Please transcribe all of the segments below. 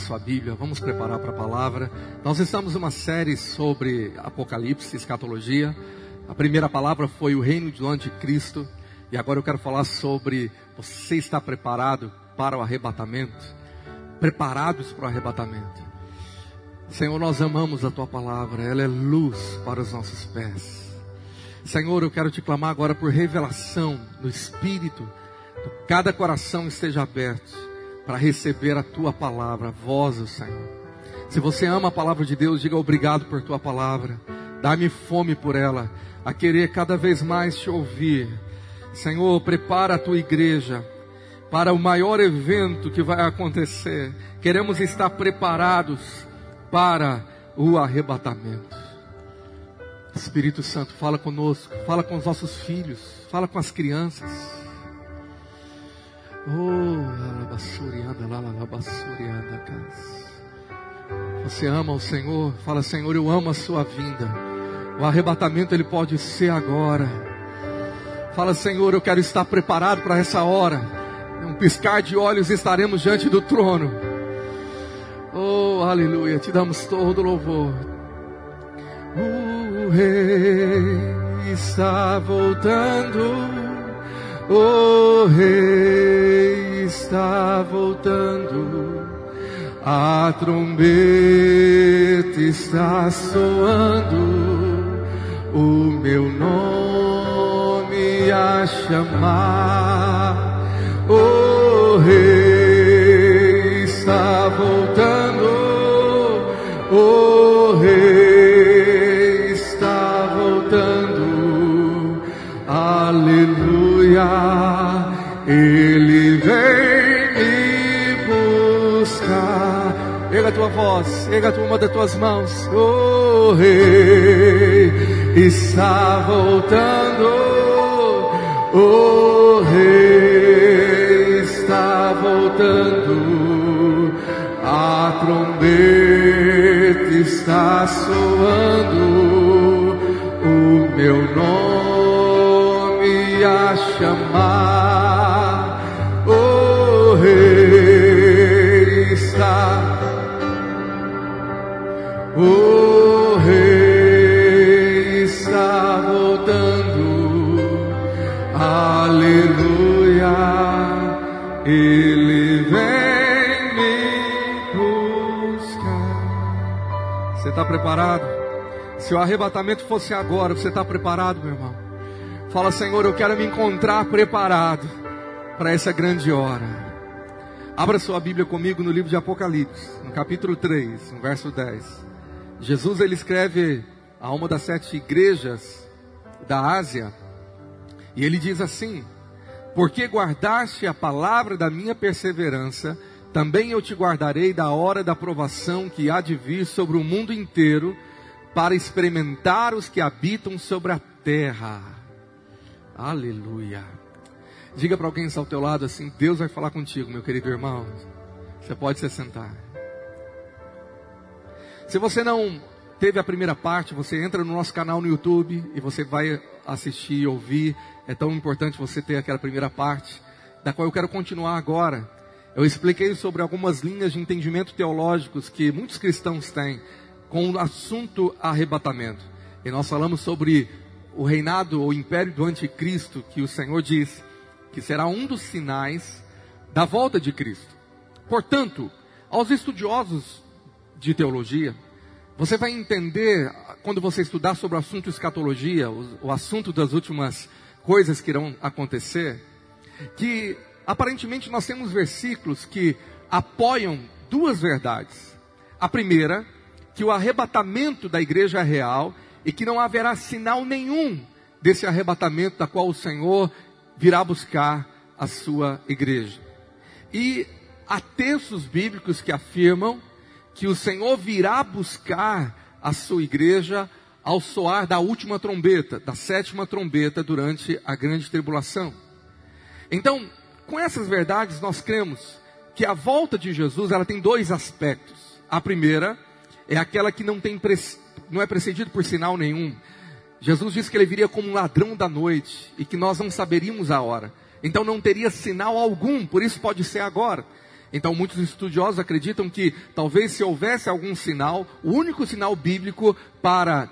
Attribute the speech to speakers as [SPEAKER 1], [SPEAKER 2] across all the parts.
[SPEAKER 1] sua Bíblia, vamos preparar para a palavra. Nós estamos numa série sobre Apocalipse, escatologia. A primeira palavra foi o reino do anticristo. E agora eu quero falar sobre você está preparado para o arrebatamento? Preparados para o arrebatamento. Senhor, nós amamos a tua palavra, ela é luz para os nossos pés. Senhor, eu quero te clamar agora por revelação no Espírito, cada coração esteja aberto para receber a tua palavra, voz do Senhor. Se você ama a palavra de Deus, diga obrigado por tua palavra. Dá-me fome por ela, a querer cada vez mais te ouvir. Senhor, prepara a tua igreja para o maior evento que vai acontecer. Queremos estar preparados para o arrebatamento. Espírito Santo, fala conosco, fala com os nossos filhos, fala com as crianças. Oh, Você ama o Senhor? Fala, Senhor, eu amo a sua vinda. O arrebatamento ele pode ser agora. Fala, Senhor, eu quero estar preparado para essa hora. Um piscar de olhos estaremos diante do trono. Oh, aleluia, te damos todo louvor. O rei está voltando. O rei está voltando, a trombeta está soando, o meu nome a chamar. O rei está voltando, o rei está voltando, aleluia aleluia, Ele vem me buscar. Erga a tua voz, erga a tua, uma das tuas mãos. O Rei está voltando. O Rei está voltando. A trombeta está soando. Chamar. O rei está. O rei está voltando. Aleluia. Ele vem me buscar. Você está preparado? Se o arrebatamento fosse agora, você está preparado, meu irmão? Fala, Senhor, eu quero me encontrar preparado para essa grande hora. Abra sua Bíblia comigo no livro de Apocalipse, no capítulo 3, no verso 10. Jesus ele escreve a uma das sete igrejas da Ásia, e ele diz assim: Porque guardaste a palavra da minha perseverança, também eu te guardarei da hora da provação que há de vir sobre o mundo inteiro, para experimentar os que habitam sobre a terra. Aleluia. Diga para alguém ao teu lado assim: Deus vai falar contigo, meu querido irmão. Você pode se sentar. Se você não teve a primeira parte, você entra no nosso canal no YouTube e você vai assistir e ouvir. É tão importante você ter aquela primeira parte, da qual eu quero continuar agora. Eu expliquei sobre algumas linhas de entendimento teológicos que muitos cristãos têm com o assunto arrebatamento. E nós falamos sobre o reinado ou império do anticristo, que o Senhor diz que será um dos sinais da volta de Cristo. Portanto, aos estudiosos de teologia, você vai entender, quando você estudar sobre o assunto escatologia, o, o assunto das últimas coisas que irão acontecer, que aparentemente nós temos versículos que apoiam duas verdades. A primeira, que o arrebatamento da igreja real e que não haverá sinal nenhum desse arrebatamento da qual o Senhor virá buscar a sua igreja. E há textos bíblicos que afirmam que o Senhor virá buscar a sua igreja ao soar da última trombeta, da sétima trombeta durante a grande tribulação. Então, com essas verdades nós cremos que a volta de Jesus, ela tem dois aspectos. A primeira é aquela que não tem não é precedido por sinal nenhum. Jesus disse que ele viria como um ladrão da noite e que nós não saberíamos a hora. Então não teria sinal algum, por isso pode ser agora. Então, muitos estudiosos acreditam que talvez se houvesse algum sinal, o único sinal bíblico para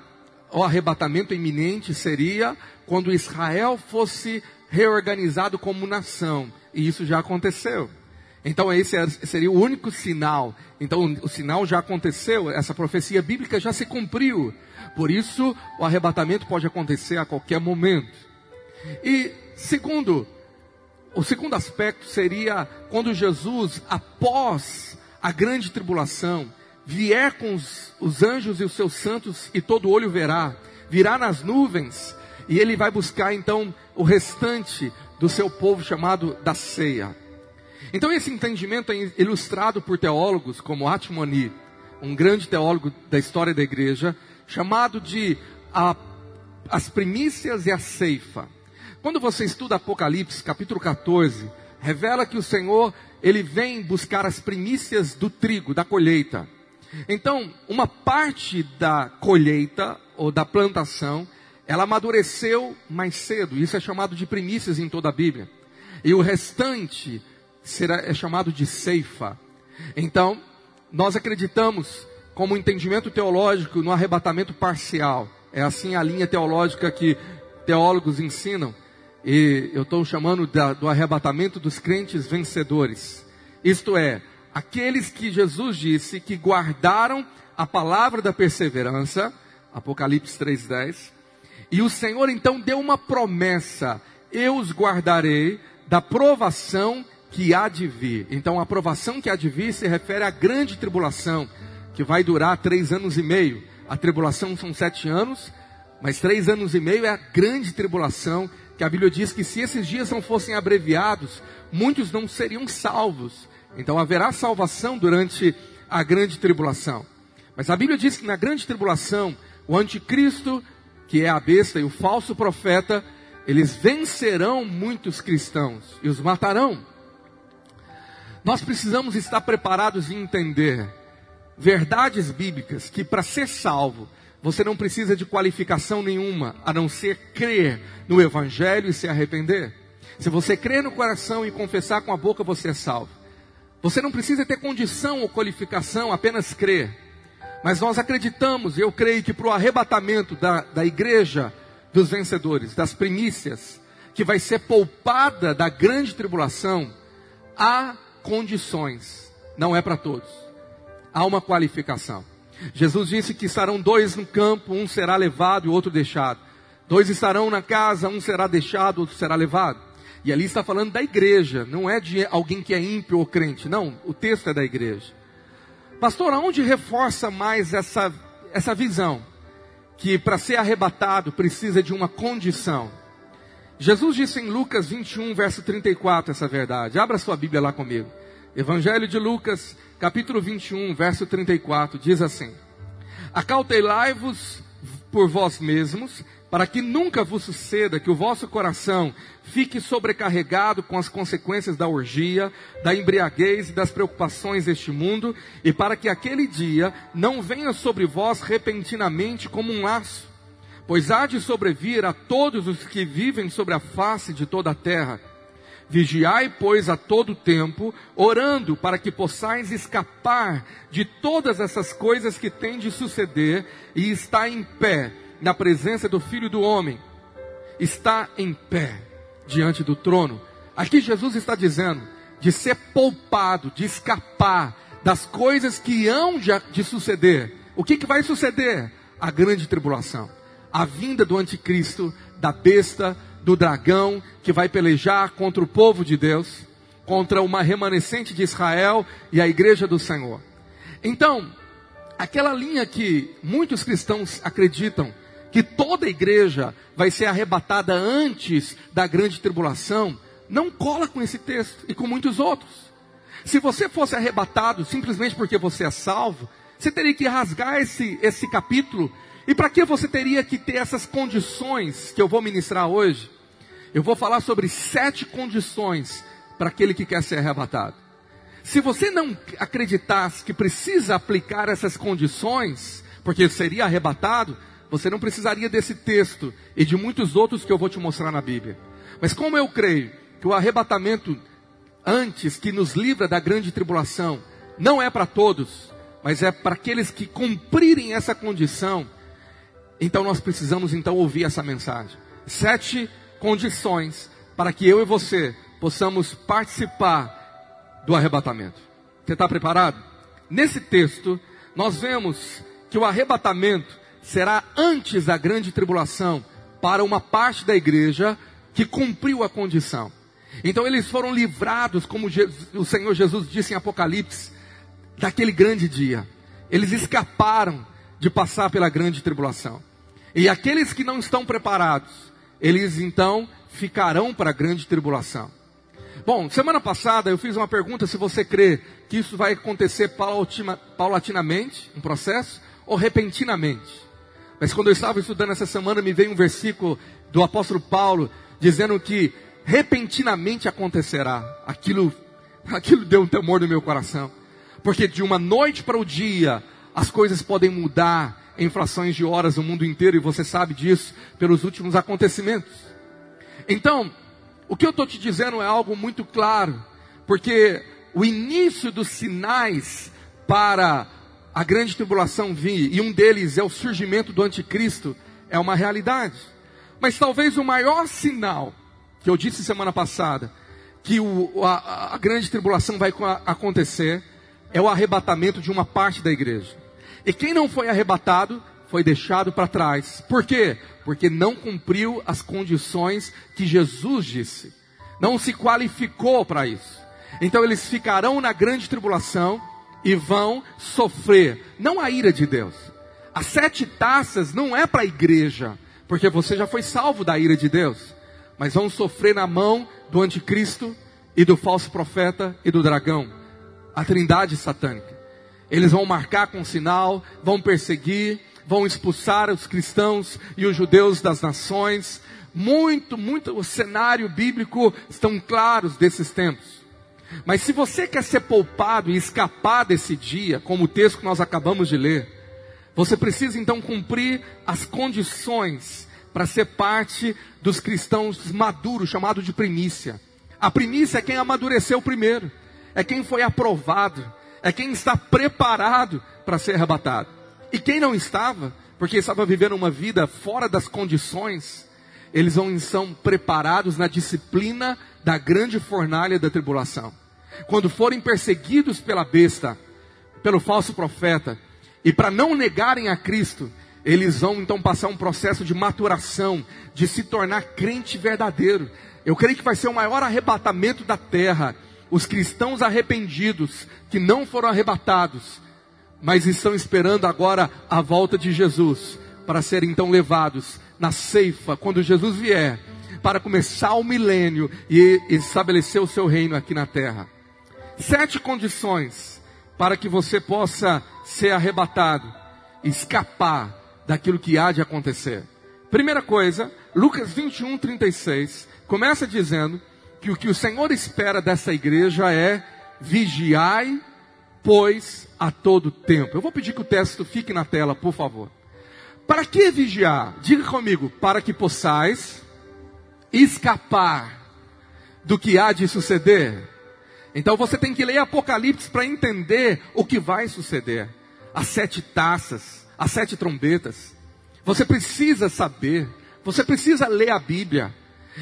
[SPEAKER 1] o arrebatamento iminente seria quando Israel fosse reorganizado como nação. E isso já aconteceu. Então, esse é, seria o único sinal. Então, o sinal já aconteceu, essa profecia bíblica já se cumpriu. Por isso, o arrebatamento pode acontecer a qualquer momento. E, segundo, o segundo aspecto seria quando Jesus, após a grande tribulação, vier com os, os anjos e os seus santos e todo olho verá, virá nas nuvens e ele vai buscar então o restante do seu povo chamado da ceia. Então esse entendimento é ilustrado por teólogos como Atmoni, um grande teólogo da história da igreja, chamado de a, as primícias e a ceifa. Quando você estuda Apocalipse, capítulo 14, revela que o Senhor, ele vem buscar as primícias do trigo, da colheita. Então, uma parte da colheita ou da plantação, ela amadureceu mais cedo. Isso é chamado de primícias em toda a Bíblia. E o restante será, é chamado de ceifa. Então, nós acreditamos, como entendimento teológico, no arrebatamento parcial. É assim a linha teológica que teólogos ensinam. E eu estou chamando da, do arrebatamento dos crentes vencedores. Isto é, aqueles que Jesus disse que guardaram a palavra da perseverança, Apocalipse 3:10. E o Senhor então deu uma promessa: eu os guardarei da provação que há de vir. Então a provação que há de vir se refere à grande tribulação, que vai durar três anos e meio. A tribulação são sete anos, mas três anos e meio é a grande tribulação, que a Bíblia diz que se esses dias não fossem abreviados, muitos não seriam salvos. Então haverá salvação durante a grande tribulação. Mas a Bíblia diz que na grande tribulação, o anticristo, que é a besta, e o falso profeta, eles vencerão muitos cristãos e os matarão. Nós precisamos estar preparados e entender verdades bíblicas que para ser salvo, você não precisa de qualificação nenhuma, a não ser crer no Evangelho e se arrepender. Se você crer no coração e confessar com a boca, você é salvo. Você não precisa ter condição ou qualificação, apenas crer. Mas nós acreditamos, eu creio que para o arrebatamento da, da igreja dos vencedores, das primícias, que vai ser poupada da grande tribulação, há condições. Não é para todos. Há uma qualificação. Jesus disse que estarão dois no campo, um será levado e o outro deixado. Dois estarão na casa, um será deixado, outro será levado. E ali está falando da igreja, não é de alguém que é ímpio ou crente, não, o texto é da igreja. Pastor, aonde reforça mais essa, essa visão? Que para ser arrebatado precisa de uma condição. Jesus disse em Lucas 21, verso 34, essa verdade. Abra sua Bíblia lá comigo. Evangelho de Lucas, capítulo 21, verso 34, diz assim: Acautelai-vos por vós mesmos para que nunca vos suceda que o vosso coração fique sobrecarregado com as consequências da orgia, da embriaguez e das preocupações deste mundo, e para que aquele dia não venha sobre vós repentinamente como um laço, pois há de sobrevir a todos os que vivem sobre a face de toda a terra. Vigiai, pois, a todo tempo, orando para que possais escapar de todas essas coisas que têm de suceder e estar em pé na presença do Filho do Homem, está em pé diante do trono. Aqui Jesus está dizendo de ser poupado, de escapar das coisas que hão de suceder. O que, que vai suceder? A grande tribulação, a vinda do anticristo, da besta, do dragão, que vai pelejar contra o povo de Deus, contra uma remanescente de Israel e a igreja do Senhor. Então, aquela linha que muitos cristãos acreditam que toda a igreja vai ser arrebatada antes da grande tribulação, não cola com esse texto e com muitos outros. Se você fosse arrebatado simplesmente porque você é salvo, você teria que rasgar esse, esse capítulo. E para que você teria que ter essas condições que eu vou ministrar hoje? Eu vou falar sobre sete condições para aquele que quer ser arrebatado. Se você não acreditasse que precisa aplicar essas condições, porque seria arrebatado, você não precisaria desse texto e de muitos outros que eu vou te mostrar na Bíblia. Mas como eu creio que o arrebatamento antes que nos livra da grande tribulação, não é para todos, mas é para aqueles que cumprirem essa condição. Então nós precisamos então ouvir essa mensagem. Sete condições para que eu e você possamos participar do arrebatamento. Você está preparado? Nesse texto, nós vemos que o arrebatamento será antes da grande tribulação para uma parte da igreja que cumpriu a condição. Então eles foram livrados, como o Senhor Jesus disse em Apocalipse, daquele grande dia. Eles escaparam de passar pela grande tribulação. E aqueles que não estão preparados, eles então ficarão para a grande tribulação. Bom, semana passada eu fiz uma pergunta se você crê que isso vai acontecer paulatinamente, um processo, ou repentinamente. Mas quando eu estava estudando essa semana, me veio um versículo do apóstolo Paulo dizendo que repentinamente acontecerá. Aquilo, aquilo deu um temor no meu coração. Porque de uma noite para o dia, as coisas podem mudar em frações de horas no mundo inteiro, e você sabe disso pelos últimos acontecimentos. Então, o que eu estou te dizendo é algo muito claro, porque o início dos sinais para a grande tribulação vir, e um deles é o surgimento do anticristo, é uma realidade. Mas talvez o maior sinal, que eu disse semana passada, que o, a, a grande tribulação vai acontecer, é o arrebatamento de uma parte da igreja. E quem não foi arrebatado, foi deixado para trás. Por quê? Porque não cumpriu as condições que Jesus disse. Não se qualificou para isso. Então eles ficarão na grande tribulação e vão sofrer, não a ira de Deus. As sete taças não é para a igreja, porque você já foi salvo da ira de Deus, mas vão sofrer na mão do anticristo e do falso profeta e do dragão, a trindade satânica. Eles vão marcar com sinal, vão perseguir, vão expulsar os cristãos e os judeus das nações. Muito, muito, o cenário bíblico estão claros desses tempos. Mas se você quer ser poupado e escapar desse dia, como o texto que nós acabamos de ler, você precisa então cumprir as condições para ser parte dos cristãos maduros, chamado de primícia. A primícia é quem amadureceu primeiro, é quem foi aprovado, é quem está preparado para ser arrebatado. E quem não estava, porque estava vivendo uma vida fora das condições, eles vão são preparados na disciplina da grande fornalha da tribulação. Quando forem perseguidos pela besta, pelo falso profeta, e para não negarem a Cristo, eles vão então passar um processo de maturação, de se tornar crente verdadeiro. Eu creio que vai ser o maior arrebatamento da terra. Os cristãos arrependidos, que não foram arrebatados, mas estão esperando agora a volta de Jesus, para serem então levados na ceifa, quando Jesus vier, para começar o milênio e estabelecer o seu reino aqui na terra. Sete condições para que você possa ser arrebatado, escapar daquilo que há de acontecer. Primeira coisa, Lucas 21, 36, começa dizendo que o que o Senhor espera dessa igreja é vigiai, pois, a todo tempo. Eu vou pedir que o texto fique na tela, por favor. Para que vigiar? Diga comigo, para que possais escapar do que há de suceder. Então você tem que ler Apocalipse para entender o que vai suceder. As sete taças, as sete trombetas. Você precisa saber, você precisa ler a Bíblia.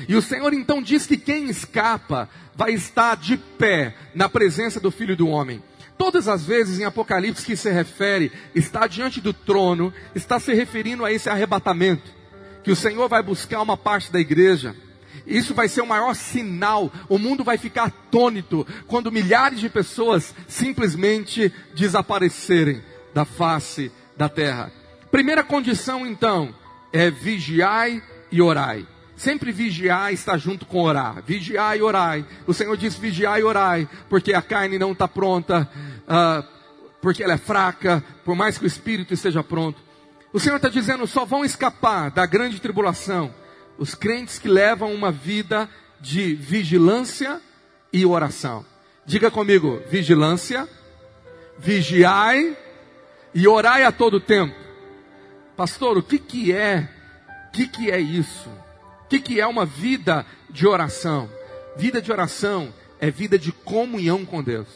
[SPEAKER 1] E o Senhor então diz que quem escapa vai estar de pé na presença do Filho do Homem. Todas as vezes em Apocalipse que se refere, está diante do trono, está se referindo a esse arrebatamento, que o Senhor vai buscar uma parte da igreja. Isso vai ser o maior sinal. O mundo vai ficar atônito quando milhares de pessoas simplesmente desaparecerem da face da terra. Primeira condição, então, é vigiai e orai. Sempre vigiar está junto com orar. Vigiar e orai. O Senhor diz vigiar e orai, porque a carne não está pronta, uh, porque ela é fraca, por mais que o espírito esteja pronto. O Senhor está dizendo: só vão escapar da grande tribulação os crentes que levam uma vida de vigilância e oração. Diga comigo: vigilância, vigiai e orai a todo tempo. Pastor, o que, que é? O que, que é isso? O que, que é uma vida de oração? Vida de oração é vida de comunhão com Deus.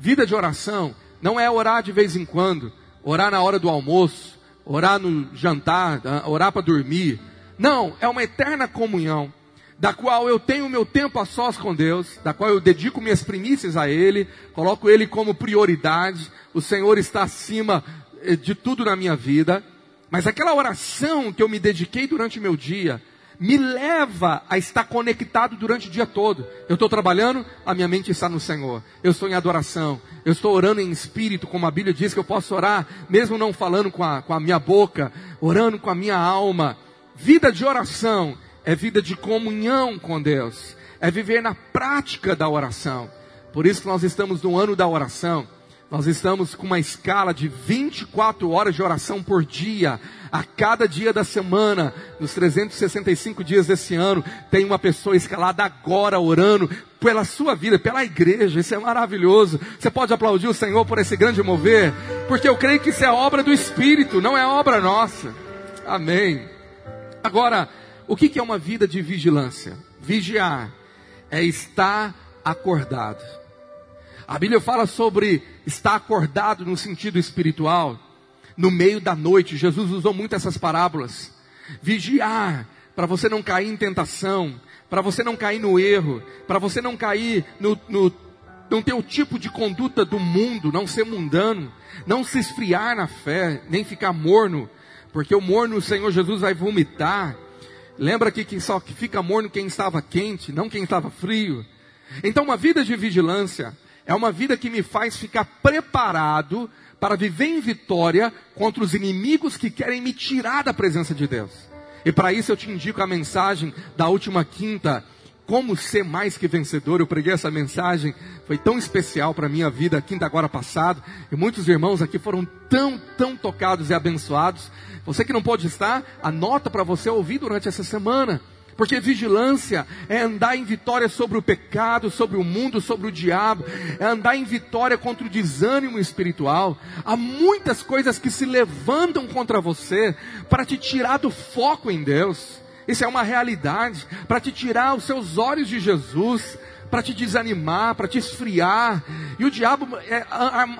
[SPEAKER 1] Vida de oração não é orar de vez em quando, orar na hora do almoço, orar no jantar, ah, orar para dormir. Não, é uma eterna comunhão, da qual eu tenho meu tempo a sós com Deus, da qual eu dedico minhas primícias a Ele, coloco Ele como prioridade, o Senhor está acima eh, de tudo na minha vida, mas aquela oração que eu me dediquei durante o meu dia, me leva a estar conectado durante o dia todo. Eu estou trabalhando, a minha mente está no Senhor. Eu estou em adoração. Eu estou orando em espírito, como a Bíblia diz que eu posso orar, mesmo não falando com a, com a minha boca, orando com a minha alma. Vida de oração é vida de comunhão com Deus. É viver na prática da oração. Por isso que nós estamos no ano da oração. Nós estamos com uma escala de 24 horas de oração por dia. A cada dia da semana, nos 365 dias desse ano, tem uma pessoa escalada agora orando pela sua vida, pela igreja. Isso é maravilhoso. Você pode aplaudir o Senhor por esse grande mover, porque eu creio que isso é obra do Espírito, não é obra nossa. Amém. Agora, o que é uma vida de vigilância? Vigiar é estar acordado. A Bíblia fala sobre estar acordado no sentido espiritual, no meio da noite. Jesus usou muito essas parábolas. Vigiar, para você não cair em tentação, para você não cair no erro, para você não cair no, no, não ter o tipo de conduta do mundo, não ser mundano, não se esfriar na fé, nem ficar morno, porque o morno o Senhor Jesus vai vomitar. Lembra que, que só fica morno quem estava quente, não quem estava frio. Então, uma vida de vigilância é uma vida que me faz ficar preparado para viver em vitória contra os inimigos que querem me tirar da presença de Deus. E para isso eu te indico a mensagem da última quinta, como ser mais que vencedor. Eu preguei essa mensagem, foi tão especial para a minha vida, quinta agora passado, e muitos irmãos aqui foram tão, tão tocados e abençoados. Você que não pode estar, anota para você ouvir durante essa semana. Porque vigilância é andar em vitória sobre o pecado, sobre o mundo, sobre o diabo, é andar em vitória contra o desânimo espiritual. Há muitas coisas que se levantam contra você para te tirar do foco em Deus. Isso é uma realidade, para te tirar os seus olhos de Jesus, para te desanimar, para te esfriar. E o diabo é,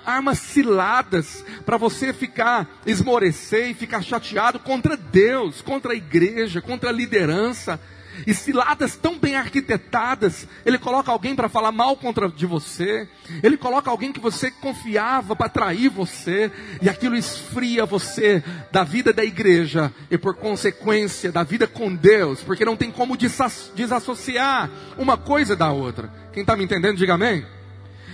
[SPEAKER 1] arma ciladas para você ficar esmorecer e ficar chateado contra Deus, contra a igreja, contra a liderança e ciladas tão bem arquitetadas. Ele coloca alguém para falar mal contra de você. Ele coloca alguém que você confiava para trair você. E aquilo esfria você da vida da igreja e por consequência da vida com Deus, porque não tem como desassociar uma coisa da outra. Quem está me entendendo, diga amém.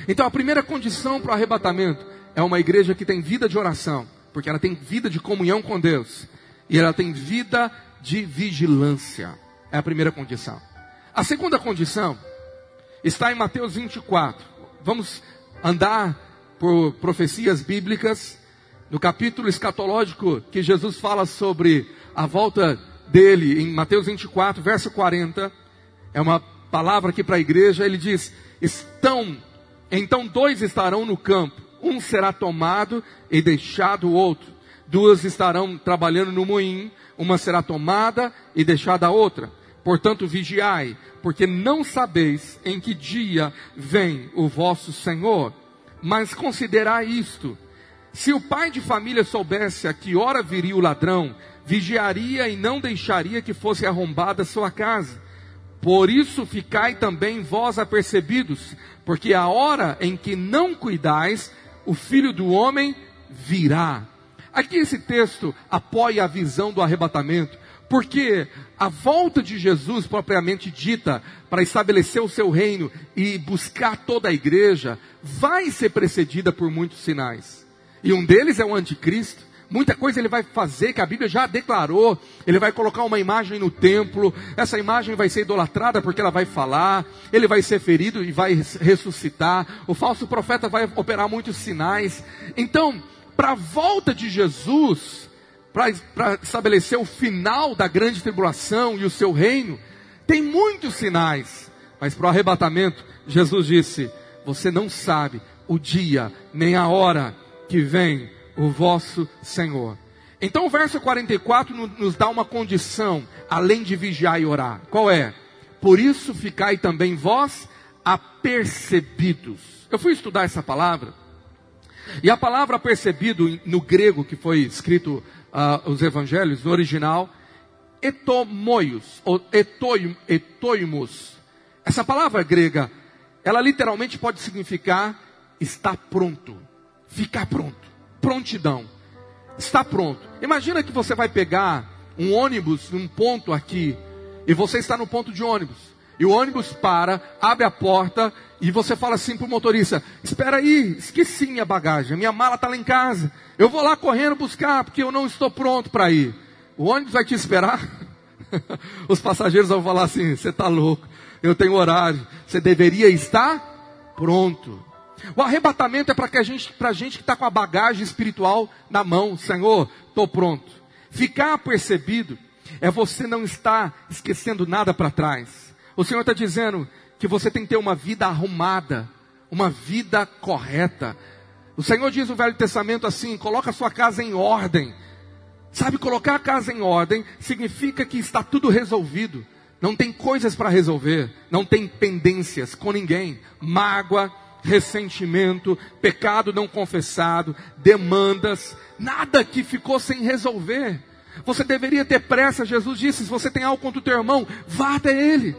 [SPEAKER 1] Então a primeira condição para o arrebatamento é uma igreja que tem vida de oração, porque ela tem vida de comunhão com Deus e ela tem vida de vigilância. É a primeira condição. A segunda condição está em Mateus 24. Vamos andar por profecias bíblicas no capítulo escatológico que Jesus fala sobre a volta dele em Mateus 24, verso 40. É uma palavra aqui para a igreja. Ele diz: Estão, então dois estarão no campo, um será tomado e deixado o outro. Duas estarão trabalhando no moinho, uma será tomada e deixada a outra. Portanto, vigiai, porque não sabeis em que dia vem o vosso Senhor. Mas considerai isto: se o pai de família soubesse a que hora viria o ladrão, vigiaria e não deixaria que fosse arrombada sua casa. Por isso ficai também vós apercebidos, porque a hora em que não cuidais, o filho do homem virá. Aqui esse texto apoia a visão do arrebatamento, porque a volta de Jesus, propriamente dita, para estabelecer o seu reino e buscar toda a igreja, vai ser precedida por muitos sinais. E um deles é o anticristo. Muita coisa ele vai fazer que a Bíblia já declarou. Ele vai colocar uma imagem no templo. Essa imagem vai ser idolatrada porque ela vai falar. Ele vai ser ferido e vai ressuscitar. O falso profeta vai operar muitos sinais. Então, para a volta de Jesus, para estabelecer o final da grande tribulação e o seu reino, tem muitos sinais. Mas para o arrebatamento, Jesus disse: Você não sabe o dia nem a hora que vem o vosso Senhor. Então o verso 44 nos dá uma condição, além de vigiar e orar. Qual é? Por isso ficai também vós apercebidos. Eu fui estudar essa palavra, e a palavra apercebido no grego, que foi escrito uh, os evangelhos, no original, etomoios, ou etoim, etoimos. Essa palavra grega, ela literalmente pode significar estar pronto, ficar pronto, prontidão, está pronto. Imagina que você vai pegar um ônibus num ponto aqui, e você está no ponto de ônibus. E o ônibus para, abre a porta e você fala assim para o motorista: Espera aí, esqueci minha bagagem, minha mala está lá em casa. Eu vou lá correndo buscar porque eu não estou pronto para ir. O ônibus vai te esperar? Os passageiros vão falar assim: Você está louco, eu tenho horário, você deveria estar pronto. O arrebatamento é para a gente, gente que está com a bagagem espiritual na mão: Senhor, estou pronto. Ficar apercebido é você não estar esquecendo nada para trás. O Senhor está dizendo que você tem que ter uma vida arrumada, uma vida correta. O Senhor diz no Velho Testamento assim: coloca a sua casa em ordem. Sabe, colocar a casa em ordem significa que está tudo resolvido. Não tem coisas para resolver, não tem pendências com ninguém, mágoa, ressentimento, pecado não confessado, demandas, nada que ficou sem resolver. Você deveria ter pressa, Jesus disse, se você tem algo contra o teu irmão, vá até ele.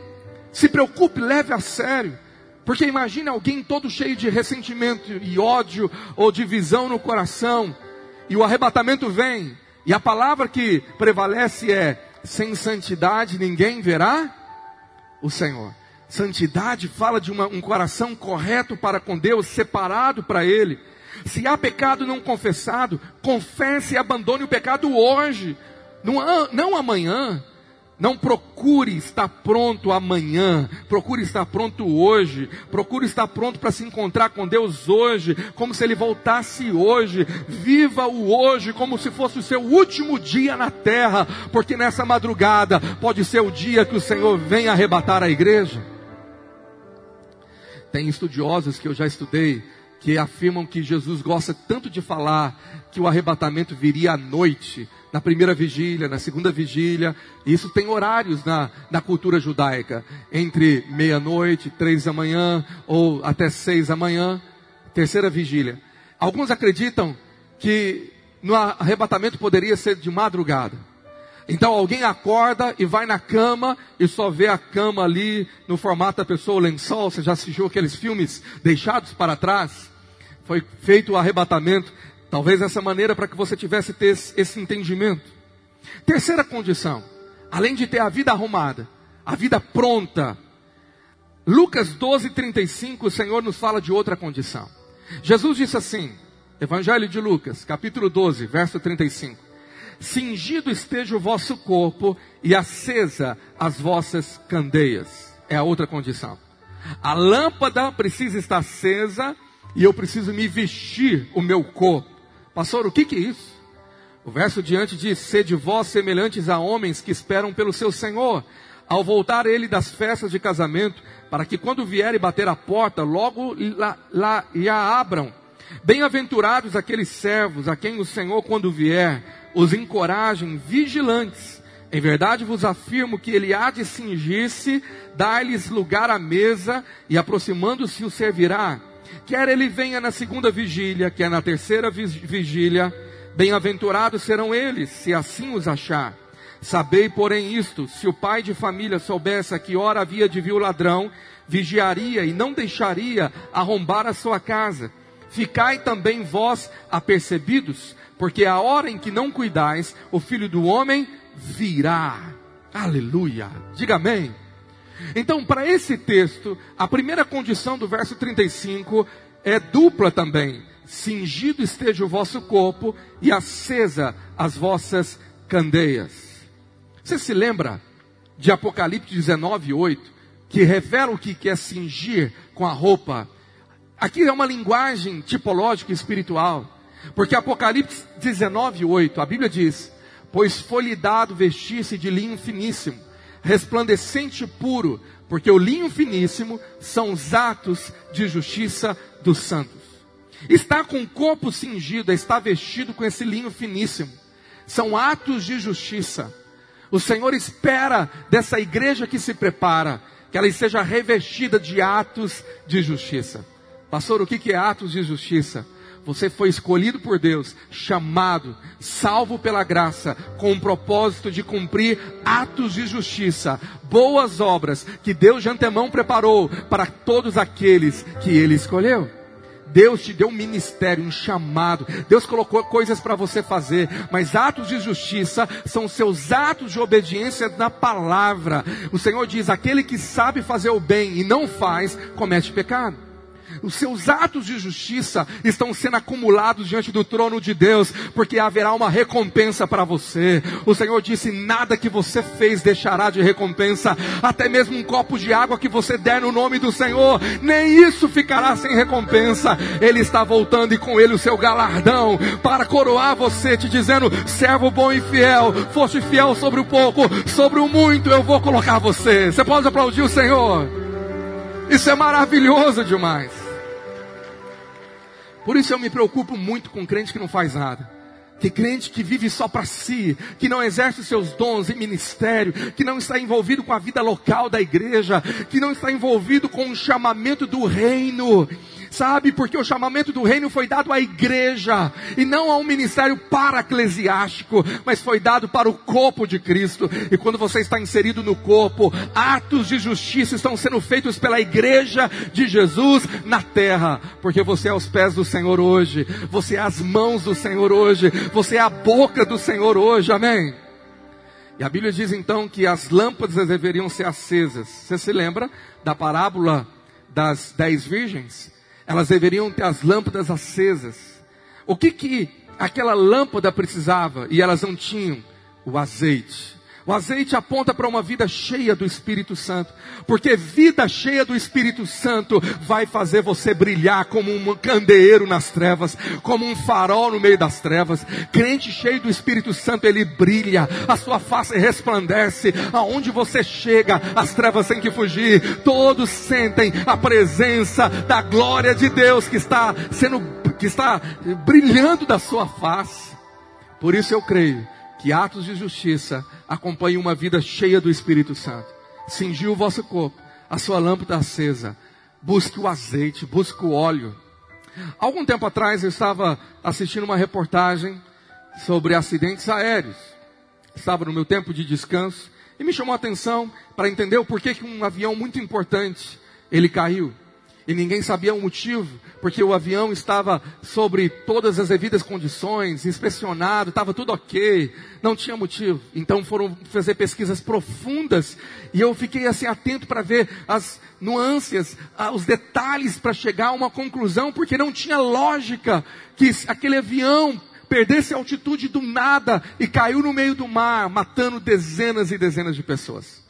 [SPEAKER 1] Se preocupe, leve a sério. Porque imagine alguém todo cheio de ressentimento e ódio ou divisão no coração, e o arrebatamento vem, e a palavra que prevalece é: sem santidade ninguém verá o Senhor. Santidade fala de uma, um coração correto para com Deus, separado para Ele. Se há pecado não confessado, confesse e abandone o pecado hoje, não, não amanhã. Não procure estar pronto amanhã, procure estar pronto hoje, procure estar pronto para se encontrar com Deus hoje, como se Ele voltasse hoje. Viva o hoje como se fosse o seu último dia na terra, porque nessa madrugada pode ser o dia que o Senhor vem arrebatar a igreja. Tem estudiosos que eu já estudei que afirmam que Jesus gosta tanto de falar que o arrebatamento viria à noite na primeira vigília, na segunda vigília. Isso tem horários na, na cultura judaica, entre meia-noite, três da manhã, ou até seis da manhã, terceira vigília. Alguns acreditam que no arrebatamento poderia ser de madrugada. Então alguém acorda e vai na cama e só vê a cama ali no formato da pessoa, o lençol. Você já assistiu aqueles filmes deixados para trás? Foi feito o arrebatamento Talvez essa maneira para que você tivesse ter esse entendimento. Terceira condição, além de ter a vida arrumada, a vida pronta. Lucas 12, 35, o Senhor nos fala de outra condição. Jesus disse assim, Evangelho de Lucas, capítulo 12, verso 35. Cingido esteja o vosso corpo e acesa as vossas candeias. É a outra condição. A lâmpada precisa estar acesa e eu preciso me vestir o meu corpo. Pastor, o que, que é isso? O verso diante diz: Sede vós semelhantes a homens que esperam pelo seu Senhor, ao voltar ele das festas de casamento, para que quando vier e bater a porta, logo lá, e a abram. Bem-aventurados aqueles servos a quem o Senhor, quando vier, os encorajem vigilantes. Em verdade vos afirmo que ele há de cingir-se, dar-lhes lugar à mesa e aproximando-se o servirá. Quer ele venha na segunda vigília, quer na terceira vigília, bem-aventurados serão eles, se assim os achar. Sabei, porém, isto: se o pai de família soubesse a que hora havia de vir o ladrão, vigiaria e não deixaria arrombar a sua casa. Ficai também vós apercebidos, porque a hora em que não cuidais, o filho do homem virá. Aleluia. Diga amém. Então, para esse texto, a primeira condição do verso 35 é dupla também: cingido esteja o vosso corpo e acesa as vossas candeias. Você se lembra de Apocalipse 19, 8, que revela o que é cingir com a roupa? Aqui é uma linguagem tipológica espiritual, porque Apocalipse 19, 8, a Bíblia diz: Pois foi-lhe dado vestir-se de linho finíssimo resplandecente e puro, porque o linho finíssimo são os atos de justiça dos santos. Está com o corpo cingido, está vestido com esse linho finíssimo. São atos de justiça. O Senhor espera dessa igreja que se prepara que ela seja revestida de atos de justiça. Pastor, o que é atos de justiça? Você foi escolhido por Deus, chamado, salvo pela graça, com o propósito de cumprir atos de justiça, boas obras que Deus de antemão preparou para todos aqueles que Ele escolheu. Deus te deu um ministério, um chamado. Deus colocou coisas para você fazer, mas atos de justiça são seus atos de obediência na palavra. O Senhor diz: aquele que sabe fazer o bem e não faz, comete pecado os seus atos de justiça estão sendo acumulados diante do trono de Deus, porque haverá uma recompensa para você. O Senhor disse: nada que você fez deixará de recompensa, até mesmo um copo de água que você der no nome do Senhor, nem isso ficará sem recompensa. Ele está voltando e com ele o seu galardão para coroar você, te dizendo: servo bom e fiel, foste fiel sobre o pouco, sobre o muito eu vou colocar você. Você pode aplaudir o Senhor? Isso é maravilhoso demais. Por isso eu me preocupo muito com crente que não faz nada. Que crente que vive só para si, que não exerce os seus dons em ministério, que não está envolvido com a vida local da igreja, que não está envolvido com o chamamento do reino, Sabe, porque o chamamento do reino foi dado à igreja e não a um ministério paraclesiástico, mas foi dado para o corpo de Cristo. E quando você está inserido no corpo, atos de justiça estão sendo feitos pela igreja de Jesus na terra, porque você é os pés do Senhor hoje, você é as mãos do Senhor hoje, você é a boca do Senhor hoje. Amém. E a Bíblia diz então que as lâmpadas deveriam ser acesas. Você se lembra da parábola das dez virgens? Elas deveriam ter as lâmpadas acesas. O que que aquela lâmpada precisava e elas não tinham? O azeite. O azeite aponta para uma vida cheia do Espírito Santo, porque vida cheia do Espírito Santo vai fazer você brilhar como um candeeiro nas trevas, como um farol no meio das trevas. Crente cheio do Espírito Santo, ele brilha, a sua face resplandece, aonde você chega, as trevas têm que fugir. Todos sentem a presença da glória de Deus que está sendo que está brilhando da sua face. Por isso eu creio que atos de justiça acompanhem uma vida cheia do Espírito Santo. Cingiu o vosso corpo, a sua lâmpada acesa. Busque o azeite, busque o óleo. Algum tempo atrás eu estava assistindo uma reportagem sobre acidentes aéreos. Estava no meu tempo de descanso e me chamou a atenção para entender o porquê que um avião muito importante ele caiu e ninguém sabia o motivo, porque o avião estava sobre todas as devidas condições, inspecionado, estava tudo ok, não tinha motivo. Então foram fazer pesquisas profundas e eu fiquei assim atento para ver as nuances, os detalhes para chegar a uma conclusão, porque não tinha lógica que aquele avião perdesse a altitude do nada e caiu no meio do mar, matando dezenas e dezenas de pessoas.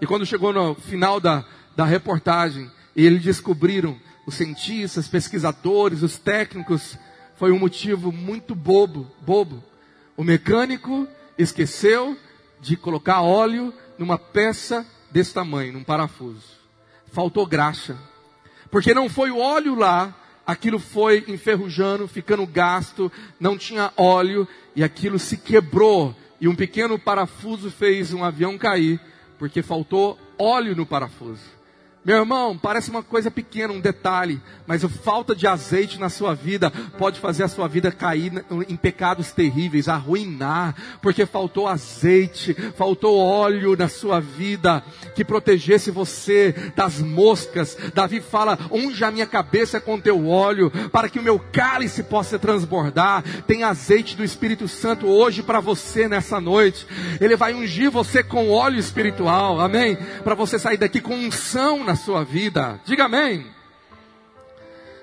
[SPEAKER 1] E quando chegou no final da, da reportagem, e eles descobriram, os cientistas, pesquisadores, os técnicos, foi um motivo muito bobo, bobo. O mecânico esqueceu de colocar óleo numa peça desse tamanho, num parafuso. Faltou graxa. Porque não foi o óleo lá, aquilo foi enferrujando, ficando gasto, não tinha óleo e aquilo se quebrou. E um pequeno parafuso fez um avião cair, porque faltou óleo no parafuso. Meu irmão, parece uma coisa pequena, um detalhe, mas a falta de azeite na sua vida pode fazer a sua vida cair em pecados terríveis, arruinar, porque faltou azeite, faltou óleo na sua vida que protegesse você das moscas. Davi fala: unja a minha cabeça com teu óleo, para que o meu cálice possa transbordar. Tem azeite do Espírito Santo hoje para você nessa noite. Ele vai ungir você com óleo espiritual, amém? Para você sair daqui com unção sua vida. Diga amém.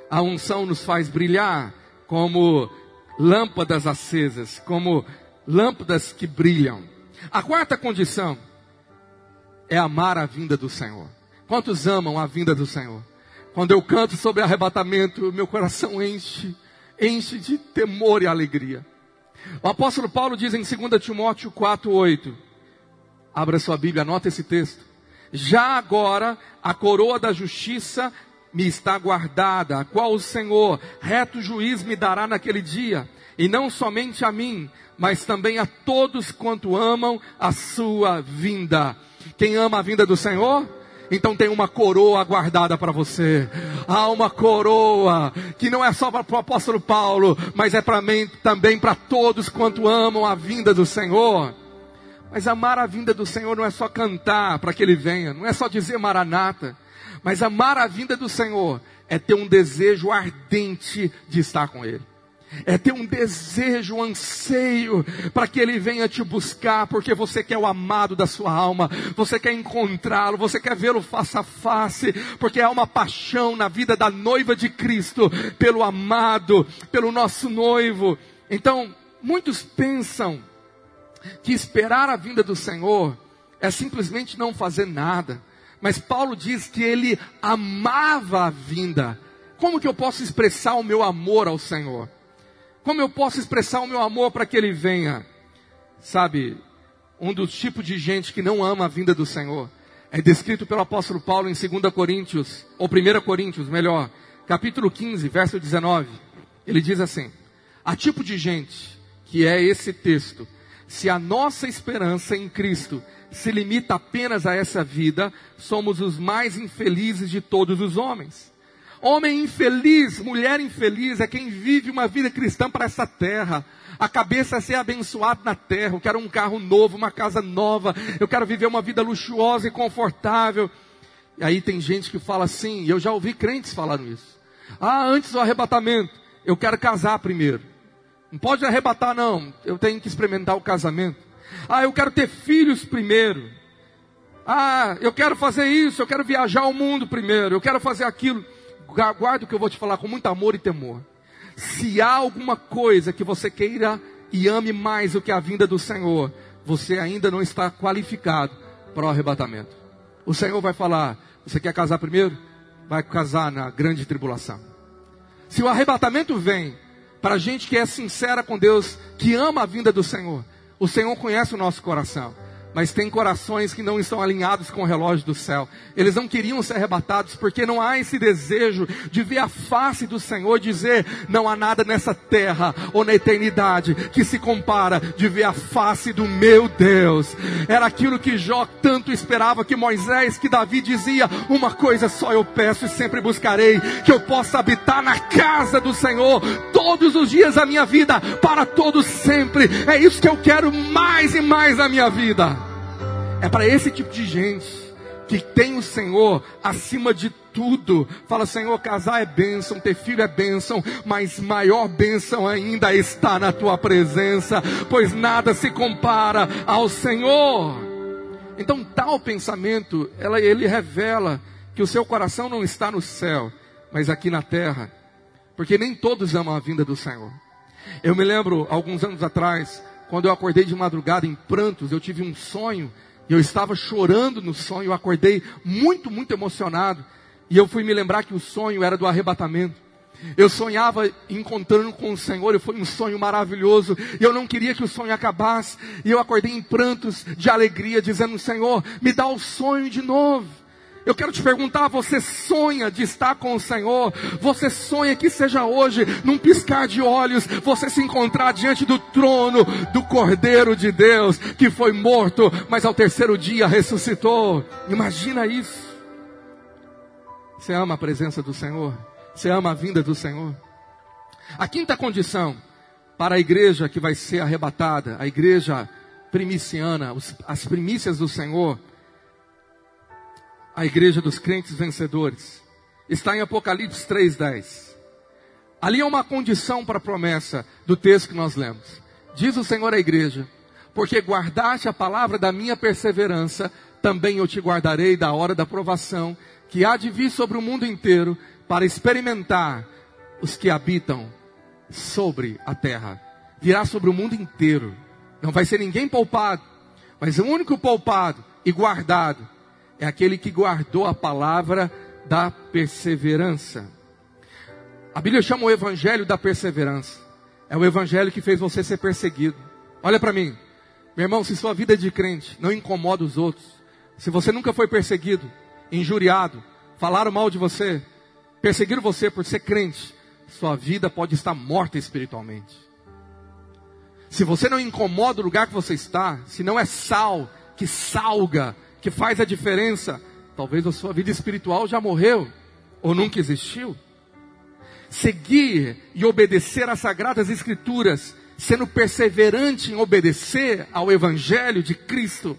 [SPEAKER 1] A unção nos faz brilhar como lâmpadas acesas, como lâmpadas que brilham. A quarta condição é amar a vinda do Senhor. Quantos amam a vinda do Senhor? Quando eu canto sobre arrebatamento, meu coração enche, enche de temor e alegria. O apóstolo Paulo diz em 2 Timóteo 4:8. Abra sua Bíblia, anota esse texto. Já agora a coroa da justiça me está guardada, a qual o Senhor, reto juiz, me dará naquele dia, e não somente a mim, mas também a todos quanto amam a sua vinda. Quem ama a vinda do Senhor? então tem uma coroa guardada para você. Há uma coroa que não é só para o apóstolo Paulo, mas é para mim também para todos quanto amam a vinda do Senhor. Mas amar a vinda do Senhor não é só cantar para que ele venha, não é só dizer maranata, mas amar a vinda do Senhor é ter um desejo ardente de estar com ele é ter um desejo, um anseio para que Ele venha te buscar, porque você quer o amado da sua alma, você quer encontrá-lo, você quer vê-lo face a face, porque há uma paixão na vida da noiva de Cristo pelo amado, pelo nosso noivo. Então, muitos pensam que esperar a vinda do Senhor é simplesmente não fazer nada, mas Paulo diz que ele amava a vinda. Como que eu posso expressar o meu amor ao Senhor? Como eu posso expressar o meu amor para que ele venha? Sabe, um dos tipos de gente que não ama a vinda do Senhor é descrito pelo apóstolo Paulo em 2 Coríntios, ou 1 Coríntios, melhor, capítulo 15, verso 19. Ele diz assim: Há tipo de gente que é esse texto. Se a nossa esperança em Cristo se limita apenas a essa vida, somos os mais infelizes de todos os homens. Homem infeliz, mulher infeliz é quem vive uma vida cristã para essa terra. A cabeça é ser abençoado na terra. Eu quero um carro novo, uma casa nova. Eu quero viver uma vida luxuosa e confortável. E aí tem gente que fala assim, e eu já ouvi crentes falando isso. Ah, antes do arrebatamento, eu quero casar primeiro. Não pode arrebatar, não. Eu tenho que experimentar o casamento. Ah, eu quero ter filhos primeiro. Ah, eu quero fazer isso, eu quero viajar o mundo primeiro, eu quero fazer aquilo guarda o que eu vou te falar com muito amor e temor. Se há alguma coisa que você queira e ame mais do que a vinda do Senhor, você ainda não está qualificado para o arrebatamento. O Senhor vai falar: você quer casar primeiro? Vai casar na grande tribulação. Se o arrebatamento vem para gente que é sincera com Deus, que ama a vinda do Senhor, o Senhor conhece o nosso coração mas tem corações que não estão alinhados com o relógio do céu. Eles não queriam ser arrebatados porque não há esse desejo de ver a face do Senhor, dizer: não há nada nessa terra ou na eternidade que se compara de ver a face do meu Deus. Era aquilo que Jó tanto esperava que Moisés, que Davi dizia: uma coisa só eu peço e sempre buscarei, que eu possa habitar na casa do Senhor todos os dias da minha vida, para todos sempre. É isso que eu quero mais e mais na minha vida. É para esse tipo de gente que tem o Senhor acima de tudo. Fala, Senhor, casar é bênção, ter filho é bênção, mas maior bênção ainda está na tua presença, pois nada se compara ao Senhor. Então, tal pensamento, ela, ele revela que o seu coração não está no céu, mas aqui na terra, porque nem todos amam a vinda do Senhor. Eu me lembro, alguns anos atrás, quando eu acordei de madrugada em prantos, eu tive um sonho eu estava chorando no sonho, eu acordei muito, muito emocionado. E eu fui me lembrar que o sonho era do arrebatamento. Eu sonhava encontrando com o Senhor, e foi um sonho maravilhoso. E eu não queria que o sonho acabasse. E eu acordei em prantos de alegria, dizendo: Senhor, me dá o sonho de novo. Eu quero te perguntar: você sonha de estar com o Senhor? Você sonha que seja hoje, num piscar de olhos, você se encontrar diante do trono do Cordeiro de Deus, que foi morto, mas ao terceiro dia ressuscitou? Imagina isso. Você ama a presença do Senhor? Você ama a vinda do Senhor? A quinta condição para a igreja que vai ser arrebatada, a igreja primiciana, as primícias do Senhor a igreja dos crentes vencedores. Está em Apocalipse 3:10. Ali é uma condição para a promessa do texto que nós lemos. Diz o Senhor à igreja: Porque guardaste a palavra da minha perseverança, também eu te guardarei da hora da provação, que há de vir sobre o mundo inteiro, para experimentar os que habitam sobre a terra. Virá sobre o mundo inteiro. Não vai ser ninguém poupado, mas o único poupado e guardado é aquele que guardou a palavra da perseverança. A Bíblia chama o evangelho da perseverança. É o evangelho que fez você ser perseguido. Olha para mim, meu irmão, se sua vida é de crente, não incomoda os outros. Se você nunca foi perseguido, injuriado, falaram mal de você, perseguiram você por ser crente, sua vida pode estar morta espiritualmente. Se você não incomoda o lugar que você está, se não é sal que salga que faz a diferença, talvez a sua vida espiritual já morreu ou nunca existiu. Seguir e obedecer às sagradas escrituras, sendo perseverante em obedecer ao evangelho de Cristo.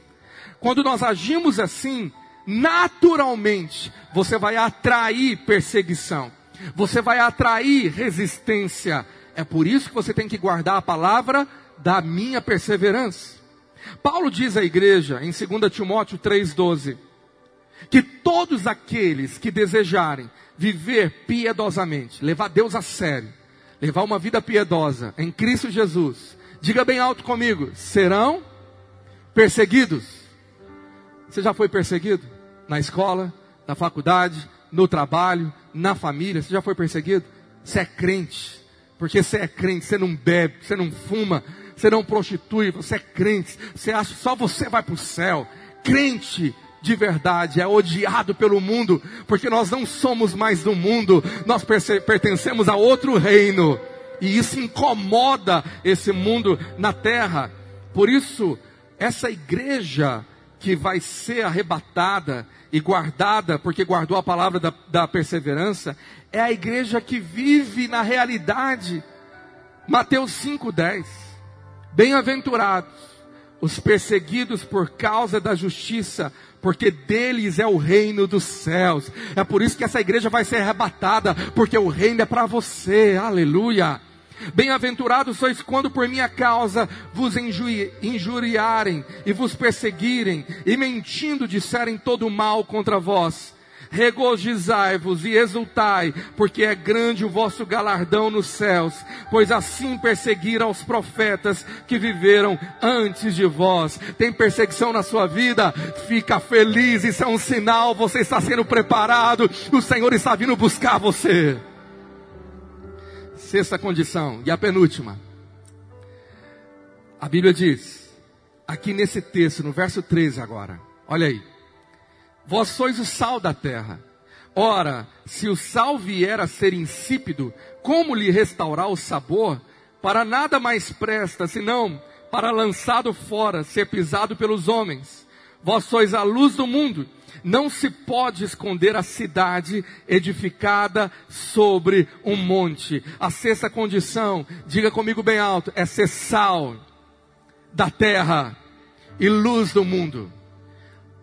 [SPEAKER 1] Quando nós agimos assim, naturalmente você vai atrair perseguição. Você vai atrair resistência. É por isso que você tem que guardar a palavra da minha perseverança. Paulo diz à igreja em 2 Timóteo 3,12: que todos aqueles que desejarem viver piedosamente, levar Deus a sério, levar uma vida piedosa em Cristo Jesus, diga bem alto comigo, serão perseguidos. Você já foi perseguido? Na escola, na faculdade, no trabalho, na família, você já foi perseguido? Você é crente, porque você é crente, você não bebe, você não fuma, você não prostitui, você é crente, você acha só você vai para o céu. Crente de verdade é odiado pelo mundo, porque nós não somos mais do mundo, nós pertencemos a outro reino, e isso incomoda esse mundo na terra. Por isso, essa igreja que vai ser arrebatada e guardada, porque guardou a palavra da, da perseverança, é a igreja que vive na realidade. Mateus 5,10. Bem-aventurados os perseguidos por causa da justiça, porque deles é o reino dos céus. É por isso que essa igreja vai ser arrebatada, porque o reino é para você. Aleluia. Bem-aventurados sois quando por minha causa vos injuriarem e vos perseguirem e mentindo disserem todo mal contra vós regozijai-vos e exultai, porque é grande o vosso galardão nos céus, pois assim perseguiram os profetas que viveram antes de vós. Tem perseguição na sua vida? Fica feliz, isso é um sinal, você está sendo preparado, o Senhor está vindo buscar você. Sexta condição, e a penúltima. A Bíblia diz, aqui nesse texto, no verso 13 agora, olha aí. Vós sois o sal da terra. Ora, se o sal vier a ser insípido, como lhe restaurar o sabor? Para nada mais presta, senão para lançado fora, ser pisado pelos homens. Vós sois a luz do mundo. Não se pode esconder a cidade edificada sobre um monte. A sexta condição, diga comigo bem alto, é ser sal da terra e luz do mundo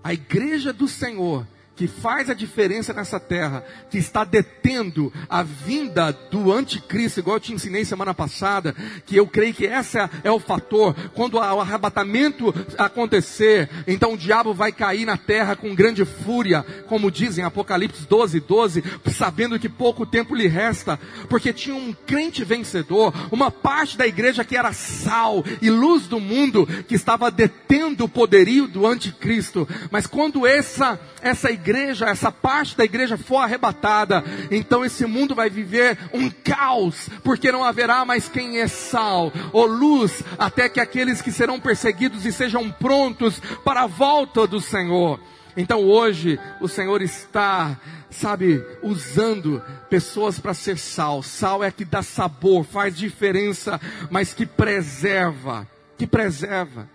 [SPEAKER 1] a igreja do Senhor que faz a diferença nessa terra, que está detendo a vinda do anticristo, igual eu te ensinei semana passada, que eu creio que esse é o fator. Quando o arrebatamento acontecer, então o diabo vai cair na terra com grande fúria, como dizem Apocalipse 12, 12, sabendo que pouco tempo lhe resta, porque tinha um crente vencedor, uma parte da igreja que era sal e luz do mundo, que estava detendo o poderio do anticristo. Mas quando essa, essa igreja igreja, essa parte da igreja for arrebatada, então esse mundo vai viver um caos, porque não haverá mais quem é sal ou luz, até que aqueles que serão perseguidos e sejam prontos para a volta do Senhor. Então hoje o Senhor está, sabe, usando pessoas para ser sal. Sal é que dá sabor, faz diferença, mas que preserva, que preserva.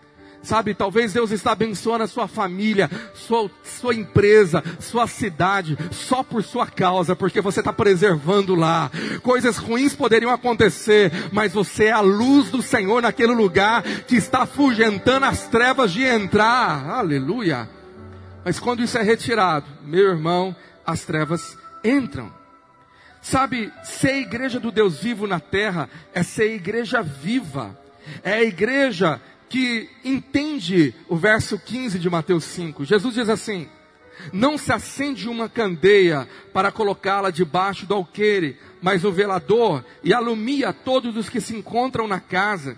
[SPEAKER 1] Sabe, talvez Deus está abençoando a sua família, sua, sua empresa, sua cidade, só por sua causa, porque você está preservando lá. Coisas ruins poderiam acontecer, mas você é a luz do Senhor naquele lugar que está afugentando as trevas de entrar. Aleluia. Mas quando isso é retirado, meu irmão, as trevas entram. Sabe, ser igreja do Deus vivo na terra é ser igreja viva. É a igreja que entende o verso 15 de Mateus 5. Jesus diz assim: Não se acende uma candeia para colocá-la debaixo do alqueire, mas o velador e alumia todos os que se encontram na casa.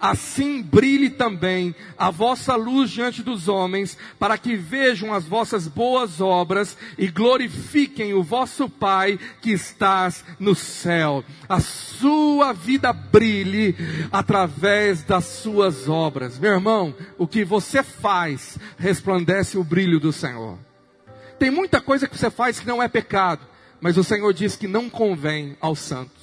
[SPEAKER 1] Assim brilhe também a vossa luz diante dos homens, para que vejam as vossas boas obras e glorifiquem o vosso Pai que estás no céu. A sua vida brilhe através das suas obras. Meu irmão, o que você faz resplandece o brilho do Senhor. Tem muita coisa que você faz que não é pecado, mas o Senhor diz que não convém aos santos.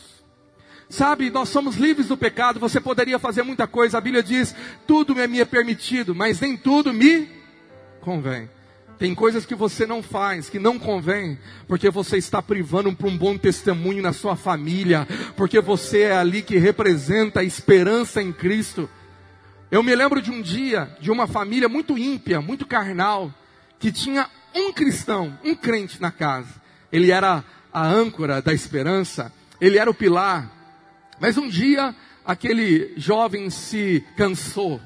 [SPEAKER 1] Sabe, nós somos livres do pecado, você poderia fazer muita coisa. A Bíblia diz: tudo me é permitido, mas nem tudo me convém. Tem coisas que você não faz, que não convém, porque você está privando para um bom testemunho na sua família, porque você é ali que representa a esperança em Cristo. Eu me lembro de um dia, de uma família muito ímpia, muito carnal, que tinha um cristão, um crente na casa. Ele era a âncora da esperança, ele era o pilar. Mas um dia, aquele jovem se cansou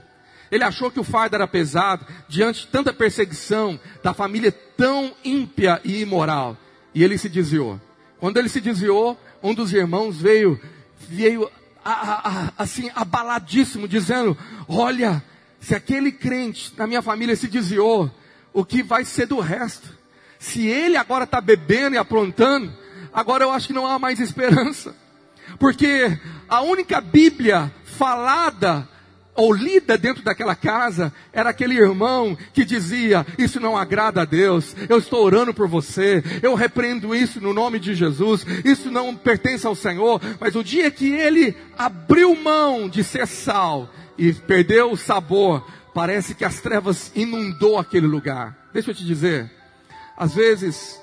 [SPEAKER 1] ele achou que o fardo era pesado diante de tanta perseguição da família tão ímpia e imoral. E ele se desviou. Quando ele se desviou, um dos irmãos veio, veio a, a, a, assim abaladíssimo, dizendo: Olha, se aquele crente na minha família se desviou, o que vai ser do resto? Se ele agora está bebendo e aprontando, agora eu acho que não há mais esperança. Porque a única Bíblia falada ou lida dentro daquela casa era aquele irmão que dizia: Isso não agrada a Deus, eu estou orando por você, eu repreendo isso no nome de Jesus, isso não pertence ao Senhor. Mas o dia que ele abriu mão de ser sal e perdeu o sabor, parece que as trevas inundou aquele lugar. Deixa eu te dizer, às vezes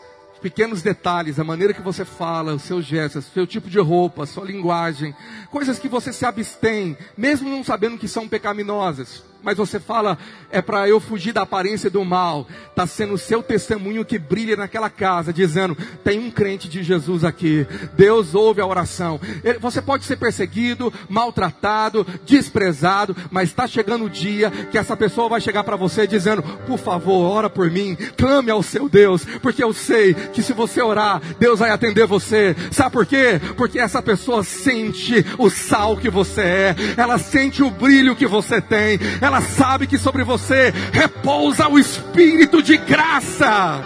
[SPEAKER 1] pequenos detalhes, a maneira que você fala, os seus gestos, o seu tipo de roupa, a sua linguagem, coisas que você se abstém, mesmo não sabendo que são pecaminosas mas você fala, é para eu fugir da aparência do mal. Está sendo o seu testemunho que brilha naquela casa, dizendo: tem um crente de Jesus aqui. Deus ouve a oração. Você pode ser perseguido, maltratado, desprezado, mas está chegando o dia que essa pessoa vai chegar para você dizendo: por favor, ora por mim, clame ao seu Deus, porque eu sei que se você orar, Deus vai atender você. Sabe por quê? Porque essa pessoa sente o sal que você é, ela sente o brilho que você tem, ela sabe que sobre você repousa o Espírito de graça.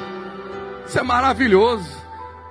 [SPEAKER 1] Isso é maravilhoso.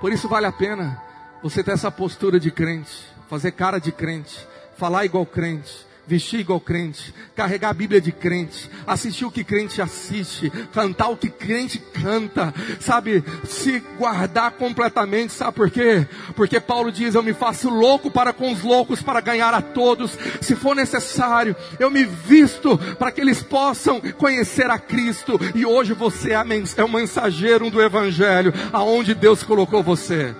[SPEAKER 1] Por isso vale a pena você ter essa postura de crente, fazer cara de crente, falar igual crente vestir igual crente, carregar a Bíblia de crente, assistir o que crente assiste, cantar o que crente canta, sabe? Se guardar completamente, sabe por quê? Porque Paulo diz: Eu me faço louco para com os loucos, para ganhar a todos. Se for necessário, eu me visto para que eles possam conhecer a Cristo. E hoje você é o mensageiro do Evangelho, aonde Deus colocou você.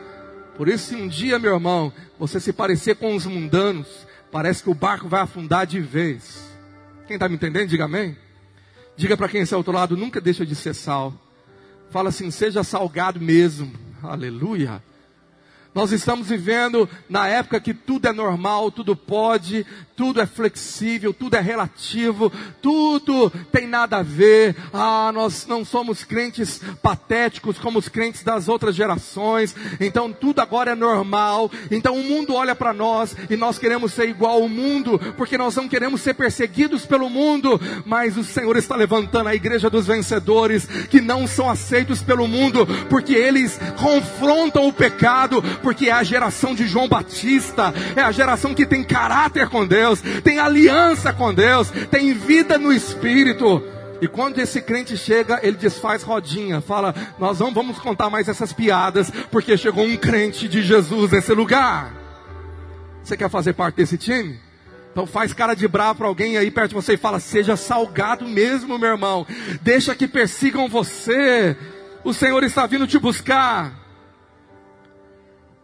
[SPEAKER 1] Por isso, se um dia, meu irmão, você se parecer com os mundanos, Parece que o barco vai afundar de vez. Quem está me entendendo, diga amém. Diga para quem está ao outro lado, nunca deixa de ser sal. Fala assim, seja salgado mesmo. Aleluia. Nós estamos vivendo na época que tudo é normal, tudo pode, tudo é flexível, tudo é relativo, tudo tem nada a ver. Ah, nós não somos crentes patéticos como os crentes das outras gerações. Então tudo agora é normal. Então o mundo olha para nós e nós queremos ser igual ao mundo, porque nós não queremos ser perseguidos pelo mundo, mas o Senhor está levantando a igreja dos vencedores que não são aceitos pelo mundo, porque eles confrontam o pecado porque é a geração de João Batista, é a geração que tem caráter com Deus, tem aliança com Deus, tem vida no Espírito. E quando esse crente chega, ele desfaz rodinha, fala: Nós não vamos contar mais essas piadas, porque chegou um crente de Jesus nesse lugar. Você quer fazer parte desse time? Então faz cara de bravo para alguém aí perto de você e fala: Seja salgado mesmo, meu irmão. Deixa que persigam você. O Senhor está vindo te buscar.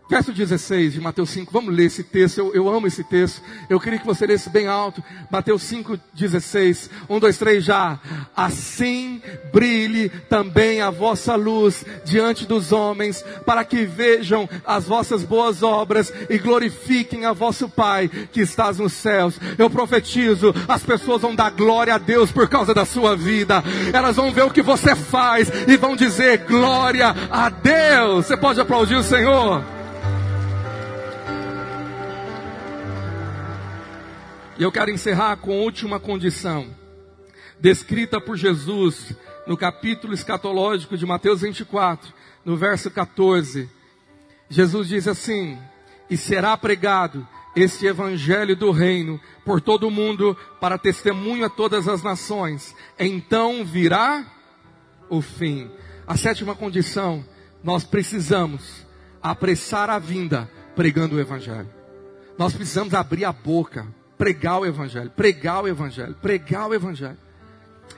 [SPEAKER 1] Verso 16 de Mateus 5, vamos ler esse texto, eu, eu, amo esse texto, eu queria que você lesse bem alto, Mateus 5, 16, 1, 2, 3 já, assim brilhe também a vossa luz diante dos homens, para que vejam as vossas boas obras e glorifiquem a vosso Pai que estás nos céus, eu profetizo, as pessoas vão dar glória a Deus por causa da sua vida, elas vão ver o que você faz e vão dizer glória a Deus, você pode aplaudir o Senhor? E eu quero encerrar com a última condição, descrita por Jesus no capítulo escatológico de Mateus 24, no verso 14. Jesus diz assim: E será pregado este evangelho do reino por todo o mundo para testemunho a todas as nações. Então virá o fim. A sétima condição, nós precisamos apressar a vinda pregando o evangelho. Nós precisamos abrir a boca pregar o Evangelho, pregar o Evangelho, pregar o Evangelho.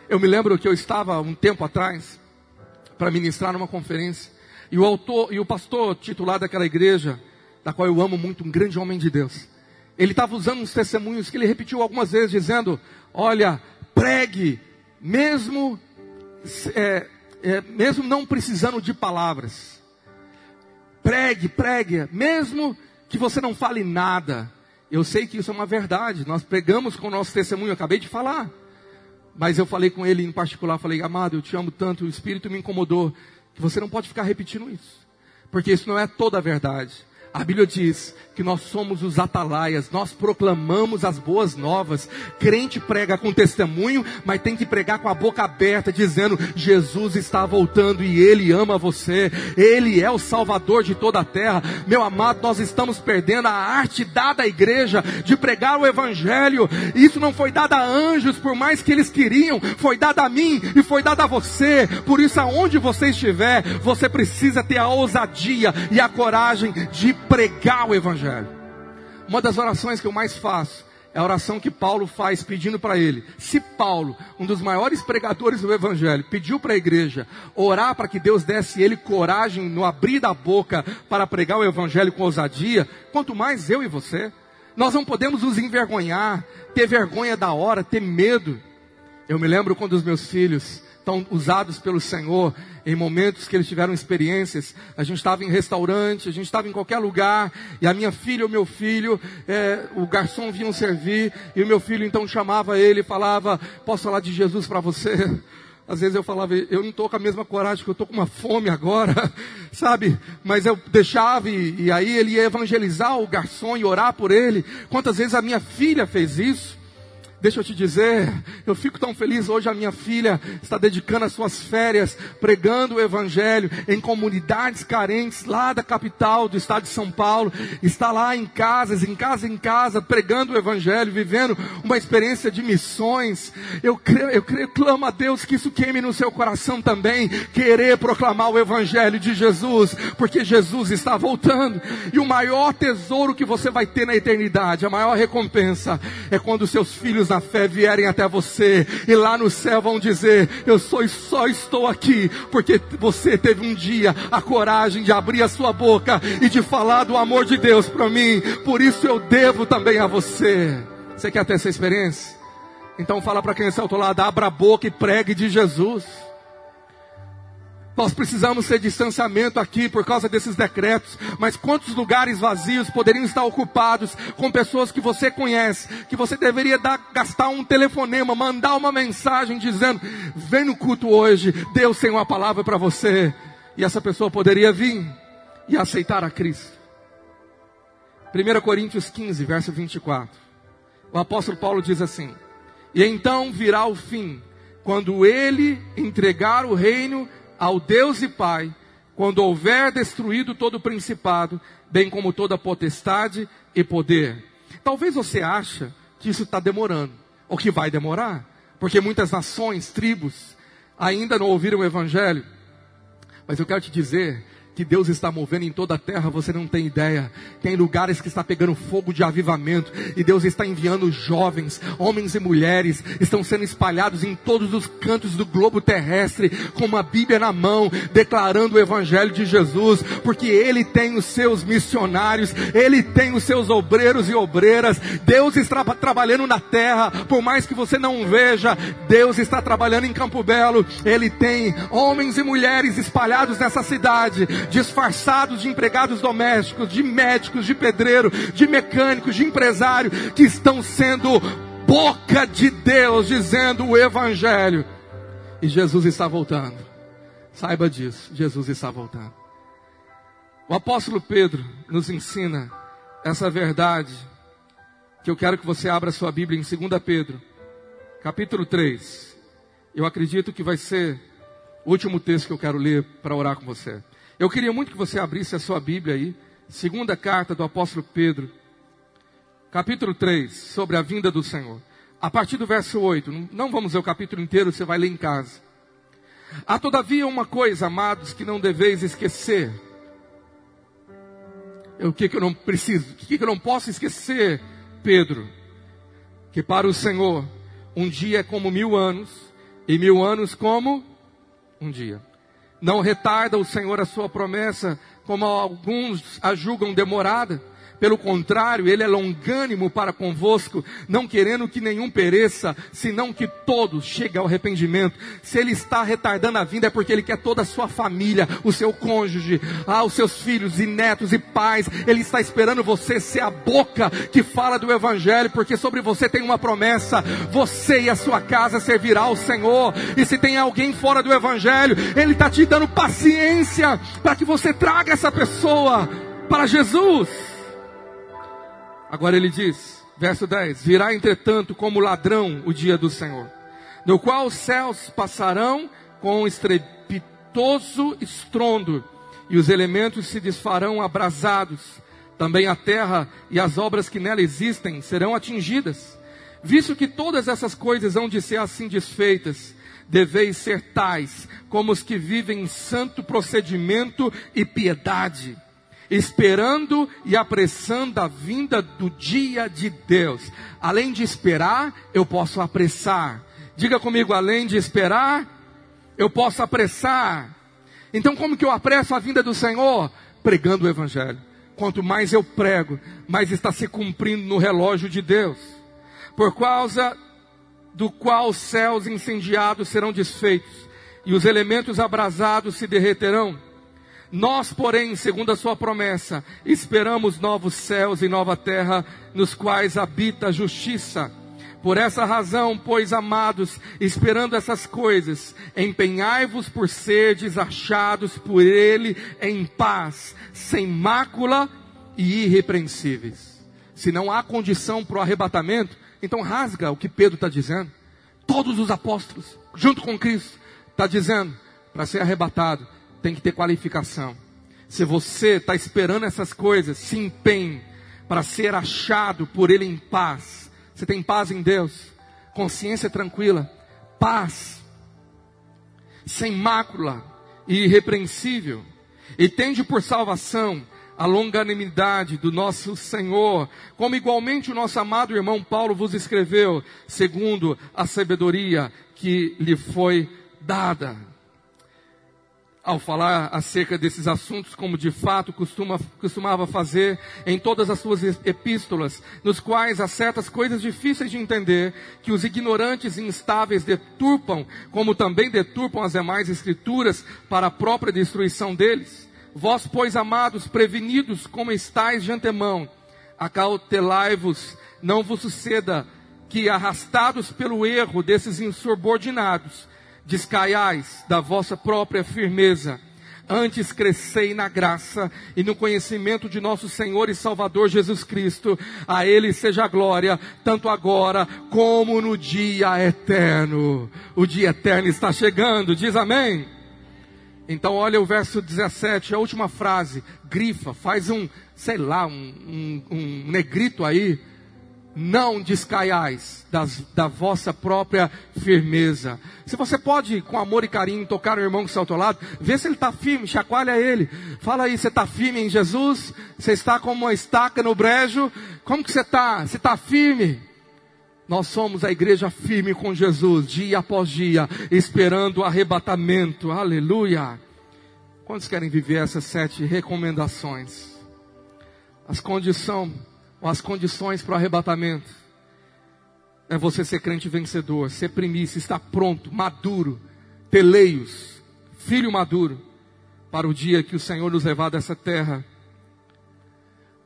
[SPEAKER 1] Eu me lembro que eu estava um tempo atrás para ministrar numa conferência. E o autor e o pastor titular daquela igreja, da qual eu amo muito, um grande homem de Deus. Ele estava usando uns testemunhos que ele repetiu algumas vezes, dizendo: Olha, pregue, mesmo, é, é, mesmo não precisando de palavras. Pregue, pregue, mesmo que você não fale nada. Eu sei que isso é uma verdade. Nós pregamos com o nosso testemunho, eu acabei de falar. Mas eu falei com ele em particular, falei, amado, eu te amo tanto, o Espírito me incomodou, que você não pode ficar repetindo isso. Porque isso não é toda a verdade. A Bíblia diz que nós somos os atalaias, nós proclamamos as boas novas. Crente prega com testemunho, mas tem que pregar com a boca aberta, dizendo: Jesus está voltando e Ele ama você, Ele é o Salvador de toda a terra. Meu amado, nós estamos perdendo a arte dada à igreja de pregar o Evangelho. Isso não foi dado a anjos, por mais que eles queriam, foi dado a mim e foi dado a você. Por isso, aonde você estiver, você precisa ter a ousadia e a coragem de pregar o Evangelho. Uma das orações que eu mais faço é a oração que Paulo faz pedindo para ele. Se Paulo, um dos maiores pregadores do Evangelho, pediu para a igreja orar para que Deus desse ele coragem no abrir da boca para pregar o Evangelho com ousadia, quanto mais eu e você. Nós não podemos nos envergonhar, ter vergonha da hora, ter medo. Eu me lembro quando os meus filhos estão usados pelo Senhor em momentos que eles tiveram experiências. A gente estava em restaurante, a gente estava em qualquer lugar, e a minha filha ou meu filho, é, o garçom vinha servir, e o meu filho então chamava ele e falava: Posso falar de Jesus para você? Às vezes eu falava, eu não estou com a mesma coragem, que eu estou com uma fome agora, sabe? Mas eu deixava e, e aí ele ia evangelizar o garçom e orar por ele. Quantas vezes a minha filha fez isso? Deixa eu te dizer, eu fico tão feliz hoje a minha filha está dedicando as suas férias pregando o evangelho em comunidades carentes lá da capital do estado de São Paulo, está lá em casas, em casa em casa pregando o evangelho, vivendo uma experiência de missões. Eu creio, eu creio, clamo a Deus que isso queime no seu coração também, querer proclamar o evangelho de Jesus, porque Jesus está voltando. E o maior tesouro que você vai ter na eternidade, a maior recompensa é quando seus filhos na fé vierem até você e lá no céu vão dizer: Eu sou e só estou aqui porque você teve um dia a coragem de abrir a sua boca e de falar do amor de Deus para mim. Por isso eu devo também a você. Você quer ter essa experiência? Então fala para quem está ao teu lado, abra a boca e pregue de Jesus. Nós precisamos ter distanciamento aqui por causa desses decretos, mas quantos lugares vazios poderiam estar ocupados com pessoas que você conhece, que você deveria dar, gastar um telefonema, mandar uma mensagem dizendo: vem no culto hoje, Deus tem uma palavra para você. E essa pessoa poderia vir e aceitar a Cristo. 1 Coríntios 15, verso 24. O apóstolo Paulo diz assim: E então virá o fim, quando ele entregar o reino ao Deus e Pai, quando houver destruído todo o principado, bem como toda potestade e poder. Talvez você ache que isso está demorando, ou que vai demorar, porque muitas nações, tribos, ainda não ouviram o Evangelho. Mas eu quero te dizer que Deus está movendo em toda a terra, você não tem ideia. Tem lugares que está pegando fogo de avivamento e Deus está enviando jovens, homens e mulheres, estão sendo espalhados em todos os cantos do globo terrestre com uma Bíblia na mão, declarando o evangelho de Jesus, porque ele tem os seus missionários, ele tem os seus obreiros e obreiras. Deus está trabalhando na terra, por mais que você não veja, Deus está trabalhando em Campo Belo. Ele tem homens e mulheres espalhados nessa cidade disfarçados de empregados domésticos, de médicos, de pedreiro, de mecânicos, de empresário, que estão sendo boca de Deus dizendo o Evangelho. E Jesus está voltando. Saiba disso, Jesus está voltando. O apóstolo Pedro nos ensina essa verdade, que eu quero que você abra sua Bíblia em 2 Pedro, capítulo 3. Eu acredito que vai ser o último texto que eu quero ler para orar com você. Eu queria muito que você abrisse a sua Bíblia aí, segunda carta do apóstolo Pedro, capítulo 3, sobre a vinda do Senhor. A partir do verso 8, não vamos ler o capítulo inteiro, você vai ler em casa. Há todavia uma coisa, amados, que não deveis esquecer. O que, que eu não preciso, o que, que eu não posso esquecer, Pedro? Que para o Senhor, um dia é como mil anos, e mil anos como um dia. Não retarda o Senhor a sua promessa, como alguns a julgam demorada. Pelo contrário, ele é longânimo para convosco, não querendo que nenhum pereça, senão que todos cheguem ao arrependimento. Se ele está retardando a vinda, é porque ele quer toda a sua família, o seu cônjuge, ah, os seus filhos e netos e pais. Ele está esperando você ser a boca que fala do Evangelho, porque sobre você tem uma promessa: você e a sua casa servirá ao Senhor. E se tem alguém fora do Evangelho, ele está te dando paciência para que você traga essa pessoa para Jesus. Agora ele diz, verso 10: Virá entretanto como ladrão o dia do Senhor, no qual os céus passarão com estrepitoso estrondo, e os elementos se desfarão abrasados, também a terra e as obras que nela existem serão atingidas. Visto que todas essas coisas hão de ser assim desfeitas, deveis ser tais como os que vivem em santo procedimento e piedade esperando e apressando a vinda do dia de Deus. Além de esperar, eu posso apressar. Diga comigo, além de esperar, eu posso apressar. Então, como que eu apresso a vinda do Senhor? Pregando o Evangelho. Quanto mais eu prego, mais está se cumprindo no relógio de Deus. Por causa do qual os céus incendiados serão desfeitos e os elementos abrasados se derreterão nós, porém, segundo a sua promessa, esperamos novos céus e nova terra, nos quais habita a justiça. Por essa razão, pois, amados, esperando essas coisas, empenhai-vos por serdes achados por Ele em paz, sem mácula e irrepreensíveis. Se não há condição para o arrebatamento, então rasga o que Pedro está dizendo. Todos os apóstolos, junto com Cristo, está dizendo, para ser arrebatado, tem que ter qualificação. Se você está esperando essas coisas, se empenhe para ser achado por Ele em paz. Você tem paz em Deus, consciência tranquila, paz, sem mácula. E irrepreensível, e tende por salvação a longanimidade do nosso Senhor, como igualmente o nosso amado irmão Paulo vos escreveu, segundo a sabedoria que lhe foi dada ao falar acerca desses assuntos, como de fato costuma, costumava fazer em todas as suas epístolas, nos quais há certas coisas difíceis de entender, que os ignorantes e instáveis deturpam, como também deturpam as demais escrituras para a própria destruição deles. Vós, pois, amados, prevenidos como estáis de antemão, acautelai-vos, não vos suceda que, arrastados pelo erro desses insubordinados, descaiais da vossa própria firmeza. Antes crescei na graça e no conhecimento de nosso Senhor e Salvador Jesus Cristo. A Ele seja a glória, tanto agora como no dia eterno. O dia eterno está chegando, diz amém. Então, olha o verso 17, a última frase, grifa, faz um, sei lá, um, um, um negrito aí não descaiais das, da vossa própria firmeza. Se você pode, com amor e carinho, tocar o irmão que está ao teu lado, vê se ele está firme, chacoalha ele. Fala aí, você está firme em Jesus? Você está como uma estaca no brejo? Como que você está? Você está firme? Nós somos a igreja firme com Jesus, dia após dia, esperando o arrebatamento. Aleluia! Quantos querem viver essas sete recomendações? As condições as condições para o arrebatamento é você ser crente vencedor, ser primícia, estar pronto, maduro, teleios, filho maduro, para o dia que o Senhor nos levar dessa terra.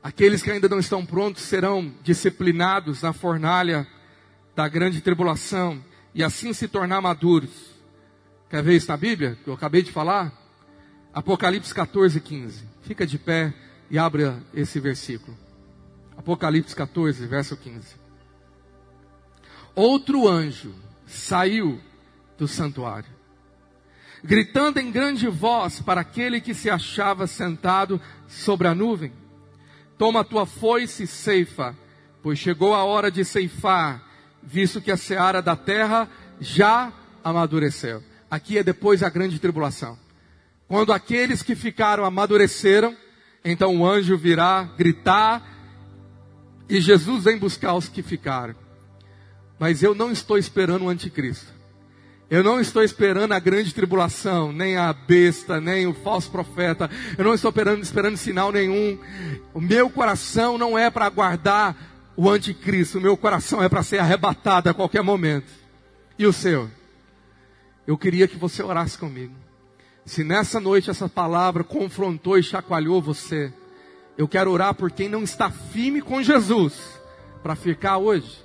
[SPEAKER 1] Aqueles que ainda não estão prontos serão disciplinados na fornalha da grande tribulação e assim se tornar maduros. Quer ver isso na Bíblia? Que eu acabei de falar? Apocalipse 14, 15. Fica de pé e abra esse versículo. Apocalipse 14, verso 15. Outro anjo saiu do santuário, gritando em grande voz para aquele que se achava sentado sobre a nuvem: Toma a tua foice e ceifa, pois chegou a hora de ceifar, visto que a seara da terra já amadureceu. Aqui é depois da grande tribulação. Quando aqueles que ficaram amadureceram, então o anjo virá gritar e Jesus vem buscar os que ficaram. Mas eu não estou esperando o anticristo. Eu não estou esperando a grande tribulação, nem a besta, nem o falso profeta. Eu não estou esperando, esperando sinal nenhum. O meu coração não é para aguardar o anticristo. O meu coração é para ser arrebatado a qualquer momento. E o seu? Eu queria que você orasse comigo. Se nessa noite essa palavra confrontou e chacoalhou você, eu quero orar por quem não está firme com Jesus para ficar hoje.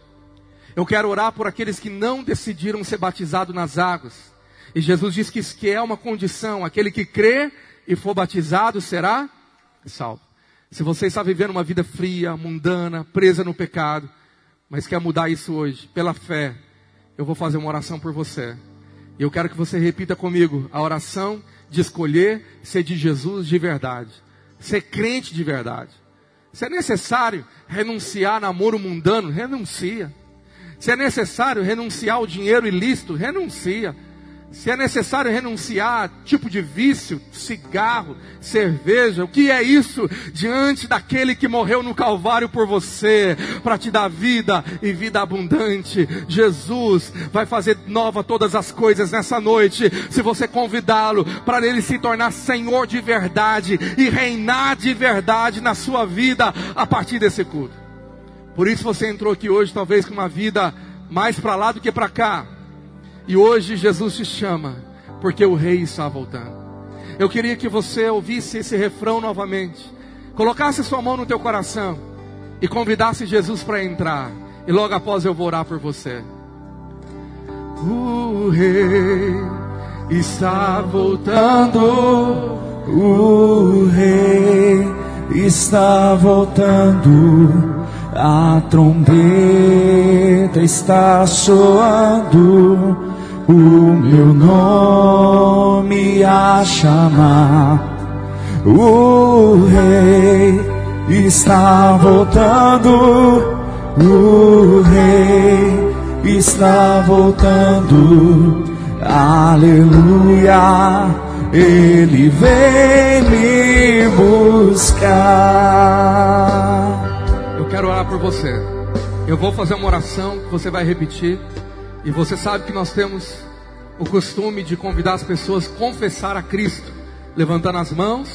[SPEAKER 1] Eu quero orar por aqueles que não decidiram ser batizados nas águas. E Jesus diz que isso é uma condição, aquele que crê e for batizado será salvo. Se você está vivendo uma vida fria, mundana, presa no pecado, mas quer mudar isso hoje, pela fé, eu vou fazer uma oração por você. E eu quero que você repita comigo a oração de escolher ser de Jesus de verdade, ser crente de verdade. Se é necessário renunciar a namoro mundano, renuncia. Se é necessário renunciar ao dinheiro ilícito, renuncia. Se é necessário renunciar a tipo de vício, cigarro, cerveja, o que é isso diante daquele que morreu no Calvário por você, para te dar vida e vida abundante? Jesus vai fazer nova todas as coisas nessa noite, se você convidá-lo para ele se tornar Senhor de verdade e reinar de verdade na sua vida a partir desse culto. Por isso você entrou aqui hoje, talvez com uma vida mais para lá do que para cá. E hoje Jesus te chama, porque o Rei está voltando. Eu queria que você ouvisse esse refrão novamente, colocasse sua mão no teu coração e convidasse Jesus para entrar. E logo após eu vou orar por você. O Rei está voltando.
[SPEAKER 2] O Rei está voltando a trombeta está soando, o meu nome a chamar. O rei está voltando, o rei está voltando. Aleluia, ele vem me buscar
[SPEAKER 1] quero orar por você. Eu vou fazer uma oração que você vai repetir. E você sabe que nós temos o costume de convidar as pessoas a confessar a Cristo, levantando as mãos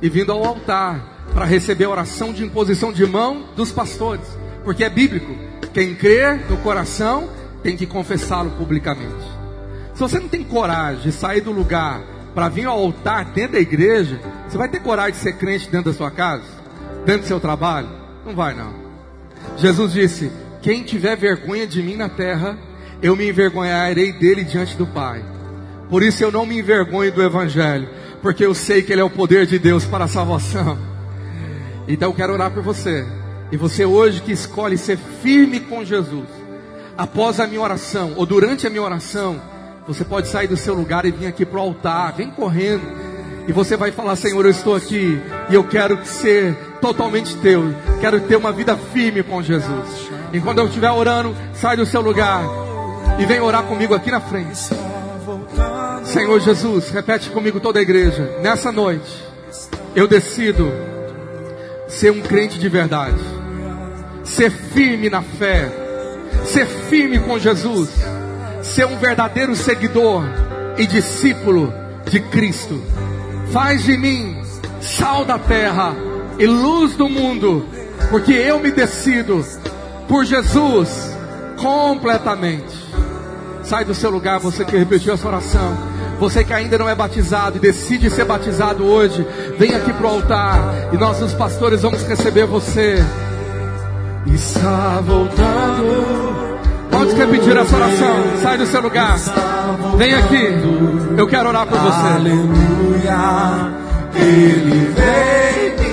[SPEAKER 1] e vindo ao altar para receber a oração de imposição de mão dos pastores, porque é bíblico. Quem crê no coração tem que confessá-lo publicamente. Se você não tem coragem de sair do lugar para vir ao altar dentro da igreja, você vai ter coragem de ser crente dentro da sua casa, dentro do seu trabalho? Não vai não. Jesus disse: Quem tiver vergonha de mim na terra, eu me envergonharei dele diante do Pai. Por isso eu não me envergonho do Evangelho, porque eu sei que ele é o poder de Deus para a salvação. Então eu quero orar por você. E você hoje que escolhe ser firme com Jesus, após a minha oração, ou durante a minha oração, você pode sair do seu lugar e vir aqui para o altar, vem correndo. E você vai falar, Senhor, eu estou aqui e eu quero ser totalmente teu. Quero ter uma vida firme com Jesus. Enquanto eu estiver orando, sai do seu lugar e vem orar comigo aqui na frente. Senhor Jesus, repete comigo toda a igreja. Nessa noite, eu decido ser um crente de verdade, ser firme na fé, ser firme com Jesus, ser um verdadeiro seguidor e discípulo de Cristo. Faz de mim sal da terra e luz do mundo, porque eu me decido por Jesus completamente. Sai do seu lugar, você que repetiu essa oração. Você que ainda não é batizado e decide ser batizado hoje, vem aqui para o altar e nós, os pastores, vamos receber você. Está voltando. Pode repetir essa oração. Sai do seu lugar. Vem aqui. Eu quero orar por você.
[SPEAKER 2] Aleluia. Ele vem